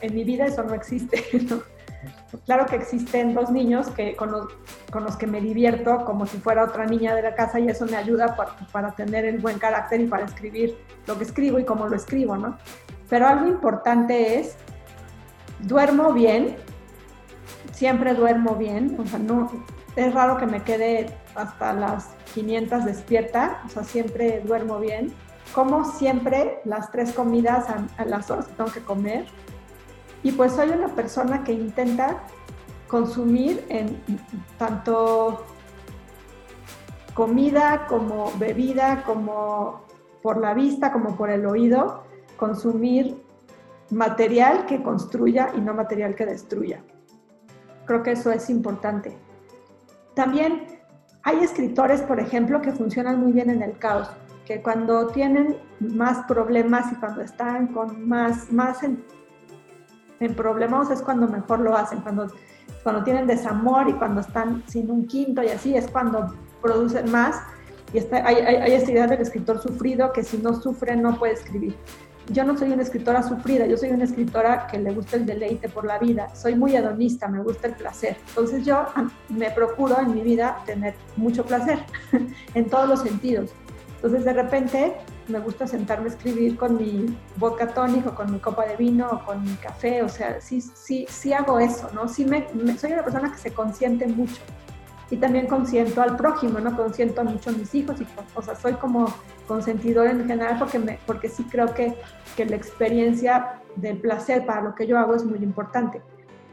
En mi vida eso no existe. Claro que existen dos niños que, con, los, que me divierto como si fuera otra niña de la casa y eso me ayuda para, tener el buen carácter y para escribir lo que escribo y cómo lo escribo, ¿no? Pero algo importante es, duermo bien, siempre duermo bien, o sea, no, es raro que me quede hasta las 500 despierta, o sea, siempre duermo bien. Como siempre las tres comidas a, las horas que tengo que comer. Y pues soy una persona que intenta consumir en tanto comida como bebida, como por la vista, como por el oído, consumir material que construya y no material que destruya. Creo que eso es importante. También hay escritores, por ejemplo, que funcionan muy bien en el caos, que cuando tienen más problemas y cuando están con más, más en, problemas es cuando mejor lo hacen, cuando, cuando tienen desamor y cuando están sin un quinto y así es cuando producen más. Y está, hay, hay, hay esta idea del escritor sufrido que si no sufre no puede escribir yo no soy una escritora sufrida, yo soy una escritora que le gusta el deleite por la vida, soy muy hedonista, me gusta el placer. Entonces yo me procuro en mi vida tener mucho placer en todos los sentidos. Entonces de repente me gusta sentarme a escribir con mi boca tónica, con mi copa de vino, o con mi café, o sea, sí, sí, sí hago eso, ¿no? Sí me, soy una persona que se consiente mucho y también consiento al prójimo, ¿no? Consiento mucho a mis hijos y, o sea, soy como consentidor en general porque, me, porque sí creo que, que la experiencia del placer para lo que yo hago es muy importante.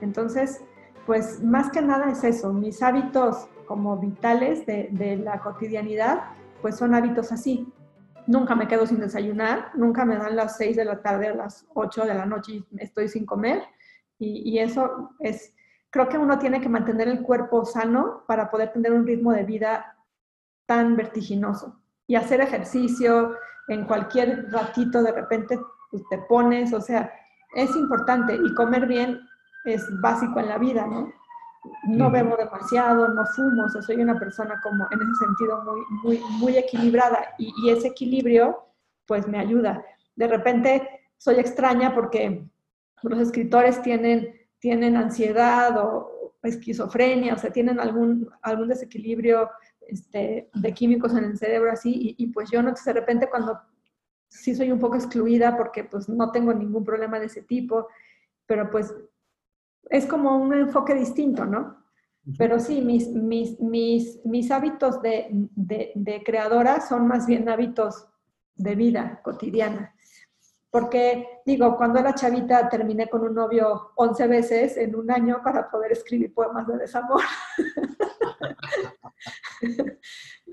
Entonces, pues más que nada es eso, mis hábitos como vitales de, de, la cotidianidad, pues son hábitos así. Nunca me quedo sin desayunar, nunca me dan las 6 de la tarde a las 8 de la noche y estoy sin comer. Y, y eso es, creo que uno tiene que mantener el cuerpo sano para poder tener un ritmo de vida tan vertiginoso. Y hacer ejercicio, en cualquier ratito de repente pues, te pones, o sea, es importante. Y comer bien es básico en la vida, ¿no? No bebo demasiado, no fumo, o sea, soy una persona como en ese sentido muy, muy, muy equilibrada y, y ese equilibrio pues me ayuda. De repente soy extraña porque los escritores tienen tienen ansiedad o esquizofrenia, o sea, tienen algún, algún desequilibrio este, de químicos en el cerebro así, y, pues yo no, de repente cuando sí soy un poco excluida porque pues no tengo ningún problema de ese tipo, pero pues es como un enfoque distinto, ¿no? Pero sí, mis, mis, mis, mis hábitos de, de, de creadora son más bien hábitos de vida cotidiana. Porque, digo, cuando era chavita terminé con un novio 11 veces en un año para poder escribir poemas de desamor.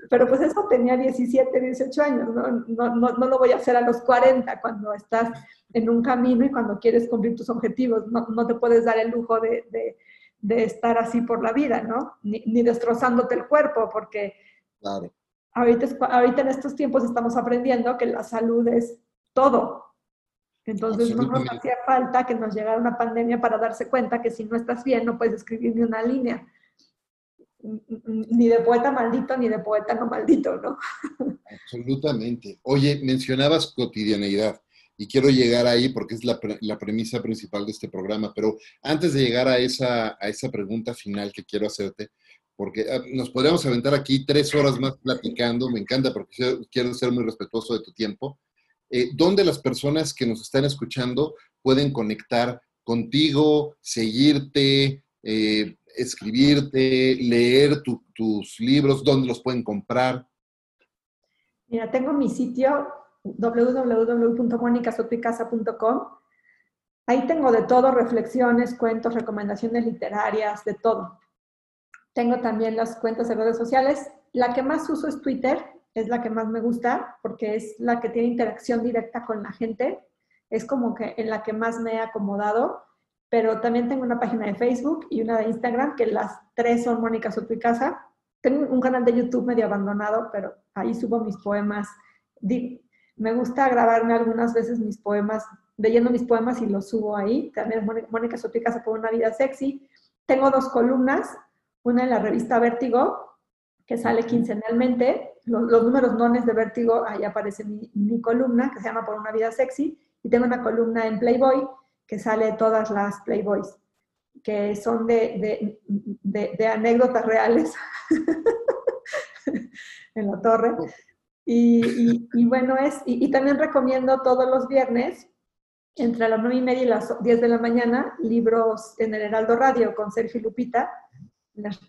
Pero pues eso tenía 17, 18 años, ¿no? No, ¿no? no, lo voy a hacer a los 40 cuando estás en un camino y cuando quieres cumplir tus objetivos. No, no te puedes dar el lujo de, de, de, estar así por la vida, ¿no? Ni, ni destrozándote el cuerpo, porque claro. ahorita, ahorita en estos tiempos estamos aprendiendo que la salud es todo, entonces no nos hacía falta que nos llegara una pandemia para darse cuenta que si no estás bien no puedes escribir ni una línea. Ni de poeta maldito ni de poeta no maldito, ¿no? Absolutamente. Oye, mencionabas cotidianeidad y quiero llegar ahí porque es la, la, premisa principal de este programa, pero antes de llegar a esa, a esa pregunta final que quiero hacerte, porque ah, nos podríamos aventar aquí tres horas más platicando, me encanta porque quiero ser muy respetuoso de tu tiempo, eh, dónde las personas que nos están escuchando pueden conectar contigo, seguirte, eh, escribirte, leer tus libros, dónde los pueden comprar. Mira, tengo mi sitio. Ahí tengo de todo, reflexiones, cuentos, recomendaciones literarias, de todo. Tengo también las cuentas de redes sociales. La que más uso es Twitter, es la que más me gusta porque es la que tiene interacción directa con la gente. Es como que en la que más me he acomodado. Pero también tengo una página de Facebook y una de Instagram, que las tres son Mónica Casa. Tengo un canal de YouTube medio abandonado, pero ahí subo mis poemas. Me gusta grabarme algunas veces mis poemas, leyendo mis poemas y los subo ahí. También Mónica Casa por una vida sexy. Tengo dos columnas, una en la revista Vértigo, que sale quincenalmente, los, números nones de vértigo, ahí aparece mi, columna que se llama Por una vida sexy, y tengo una columna en Playboy que sale todas las Playboys, que son de, de, anécdotas reales en la torre. Y, y, bueno, es, y, también recomiendo todos los viernes, entre las 9 y media y las 10 de la mañana, libros en el Heraldo Radio con Sergio Lupita.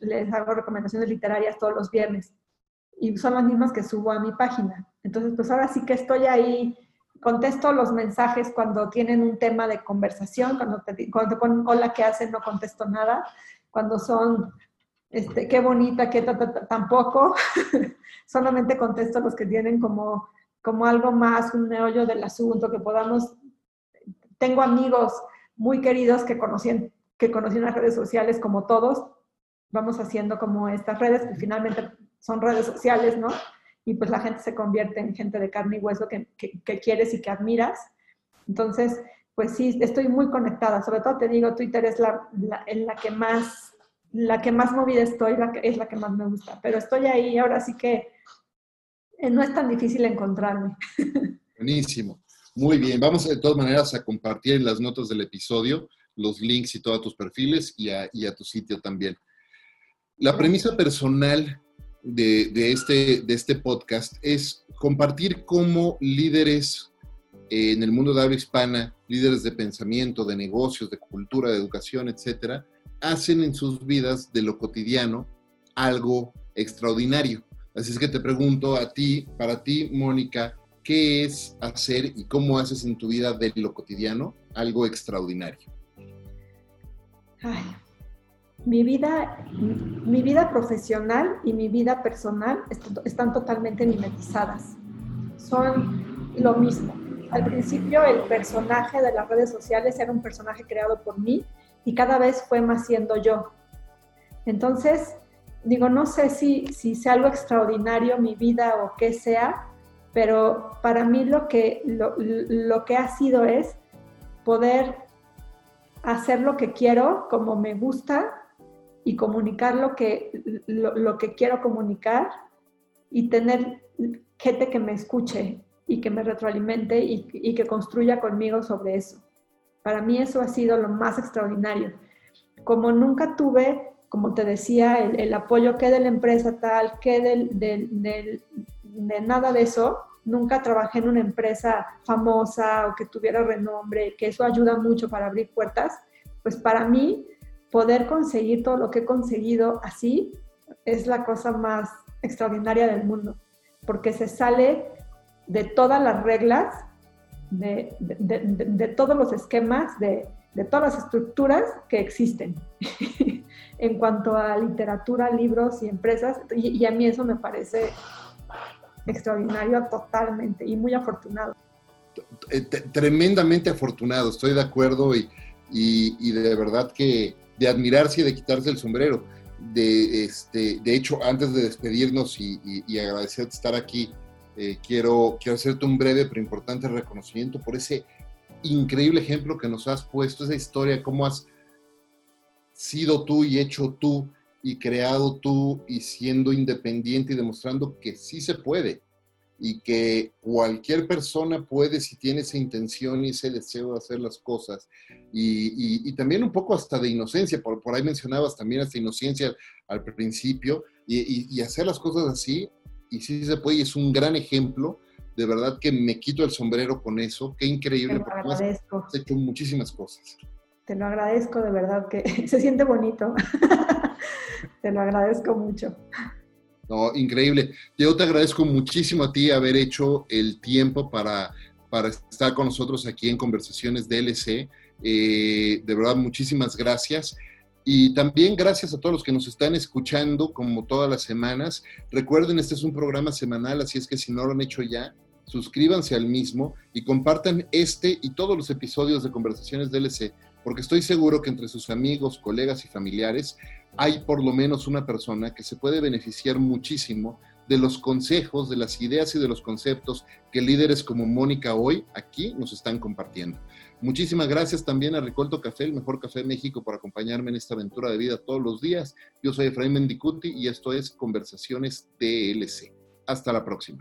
Les hago recomendaciones literarias todos los viernes y son las mismas que subo a mi página. Entonces, pues ahora sí que estoy ahí contesto los mensajes cuando tienen un tema de conversación, cuando te, cuando ponen hola, ¿qué hacen? No contesto nada. Cuando son, este, qué bonita, qué tampoco. Solamente contesto los que tienen como, como algo más, un meollo del asunto, que podamos... Tengo amigos muy queridos que conocí, que conocí en las redes sociales como todos. Vamos haciendo como estas redes que finalmente son redes sociales, ¿no? y pues la gente se convierte en gente de carne y hueso que, quieres y que admiras. Entonces, pues sí, estoy muy conectada. Sobre todo te digo, Twitter es la, en la que más la que más movida estoy, la que, es la que más me gusta. Pero estoy ahí, ahora sí que eh, no es tan difícil encontrarme. Buenísimo. Muy bien. Vamos de todas maneras a compartir en las notas del episodio los links y todos tus perfiles y a, y a tu sitio también. La premisa personal de, este, de este podcast es compartir cómo líderes en el mundo de habla hispana, líderes de pensamiento, de negocios, de cultura, de educación, etcétera, hacen en sus vidas de lo cotidiano algo extraordinario. Así es que te pregunto a ti, para ti, Mónica, ¿qué es hacer y cómo haces en tu vida de lo cotidiano algo extraordinario? Mi vida, mi vida profesional y mi vida personal están totalmente mimetizadas. Son lo mismo. Al principio el personaje de las redes sociales era un personaje creado por mí y cada vez fue más siendo yo. Entonces, digo, no sé si, si sea algo extraordinario mi vida o qué sea, pero para mí lo que, lo, lo que ha sido es poder hacer lo que quiero, como me gusta, y comunicar lo que, lo, que quiero comunicar y tener gente que me escuche y que me retroalimente y, que construya conmigo sobre eso. Para mí eso ha sido lo más extraordinario. Como nunca tuve, como te decía, el, apoyo que de la empresa tal, que de nada de eso, nunca trabajé en una empresa famosa o que tuviera renombre, que eso ayuda mucho para abrir puertas, pues para mí poder conseguir todo lo que he conseguido así es la cosa más extraordinaria del mundo, porque se sale de todas las reglas, de, todos los esquemas, de, todas las estructuras que existen en cuanto a literatura, libros y empresas, y, a mí eso me parece extraordinario totalmente y muy afortunado. Tremendamente afortunado, estoy de acuerdo y, y de verdad que de admirarse y de quitarse el sombrero. De, este, de hecho, antes de despedirnos y, y, agradecerte estar aquí, eh, quiero, quiero hacerte un breve pero importante reconocimiento por ese increíble ejemplo que nos has puesto, esa historia, cómo has sido tú y hecho tú y creado tú y siendo independiente y demostrando que sí se puede y que cualquier persona puede, si tiene esa intención y ese deseo de hacer las cosas, y, también un poco hasta de inocencia, por, por ahí mencionabas también hasta inocencia al principio, y, hacer las cosas así, y sí se puede, y es un gran ejemplo, de verdad que me quito el sombrero con eso, qué increíble, Te lo agradezco. has hecho muchísimas cosas. Te lo agradezco de verdad, que se siente bonito. Te lo agradezco mucho. No, increíble. Yo te agradezco muchísimo a ti haber hecho el tiempo para, para estar con nosotros aquí en Conversaciones DLC. Eh, de verdad, muchísimas gracias. Y también gracias a todos los que nos están escuchando como todas las semanas. Recuerden, este es un programa semanal, así es que si no lo han hecho ya, suscríbanse al mismo y compartan este y todos los episodios de Conversaciones DLC, porque estoy seguro que entre sus amigos, colegas y familiares hay por lo menos una persona que se puede beneficiar muchísimo de los consejos, de las ideas y de los conceptos que líderes como Mónica hoy aquí nos están compartiendo. Muchísimas gracias también a Ricolto Café, el mejor café de México, por acompañarme en esta aventura de vida todos los días. Yo soy Efraín Mendicuti y esto es Conversaciones TLC. Hasta la próxima.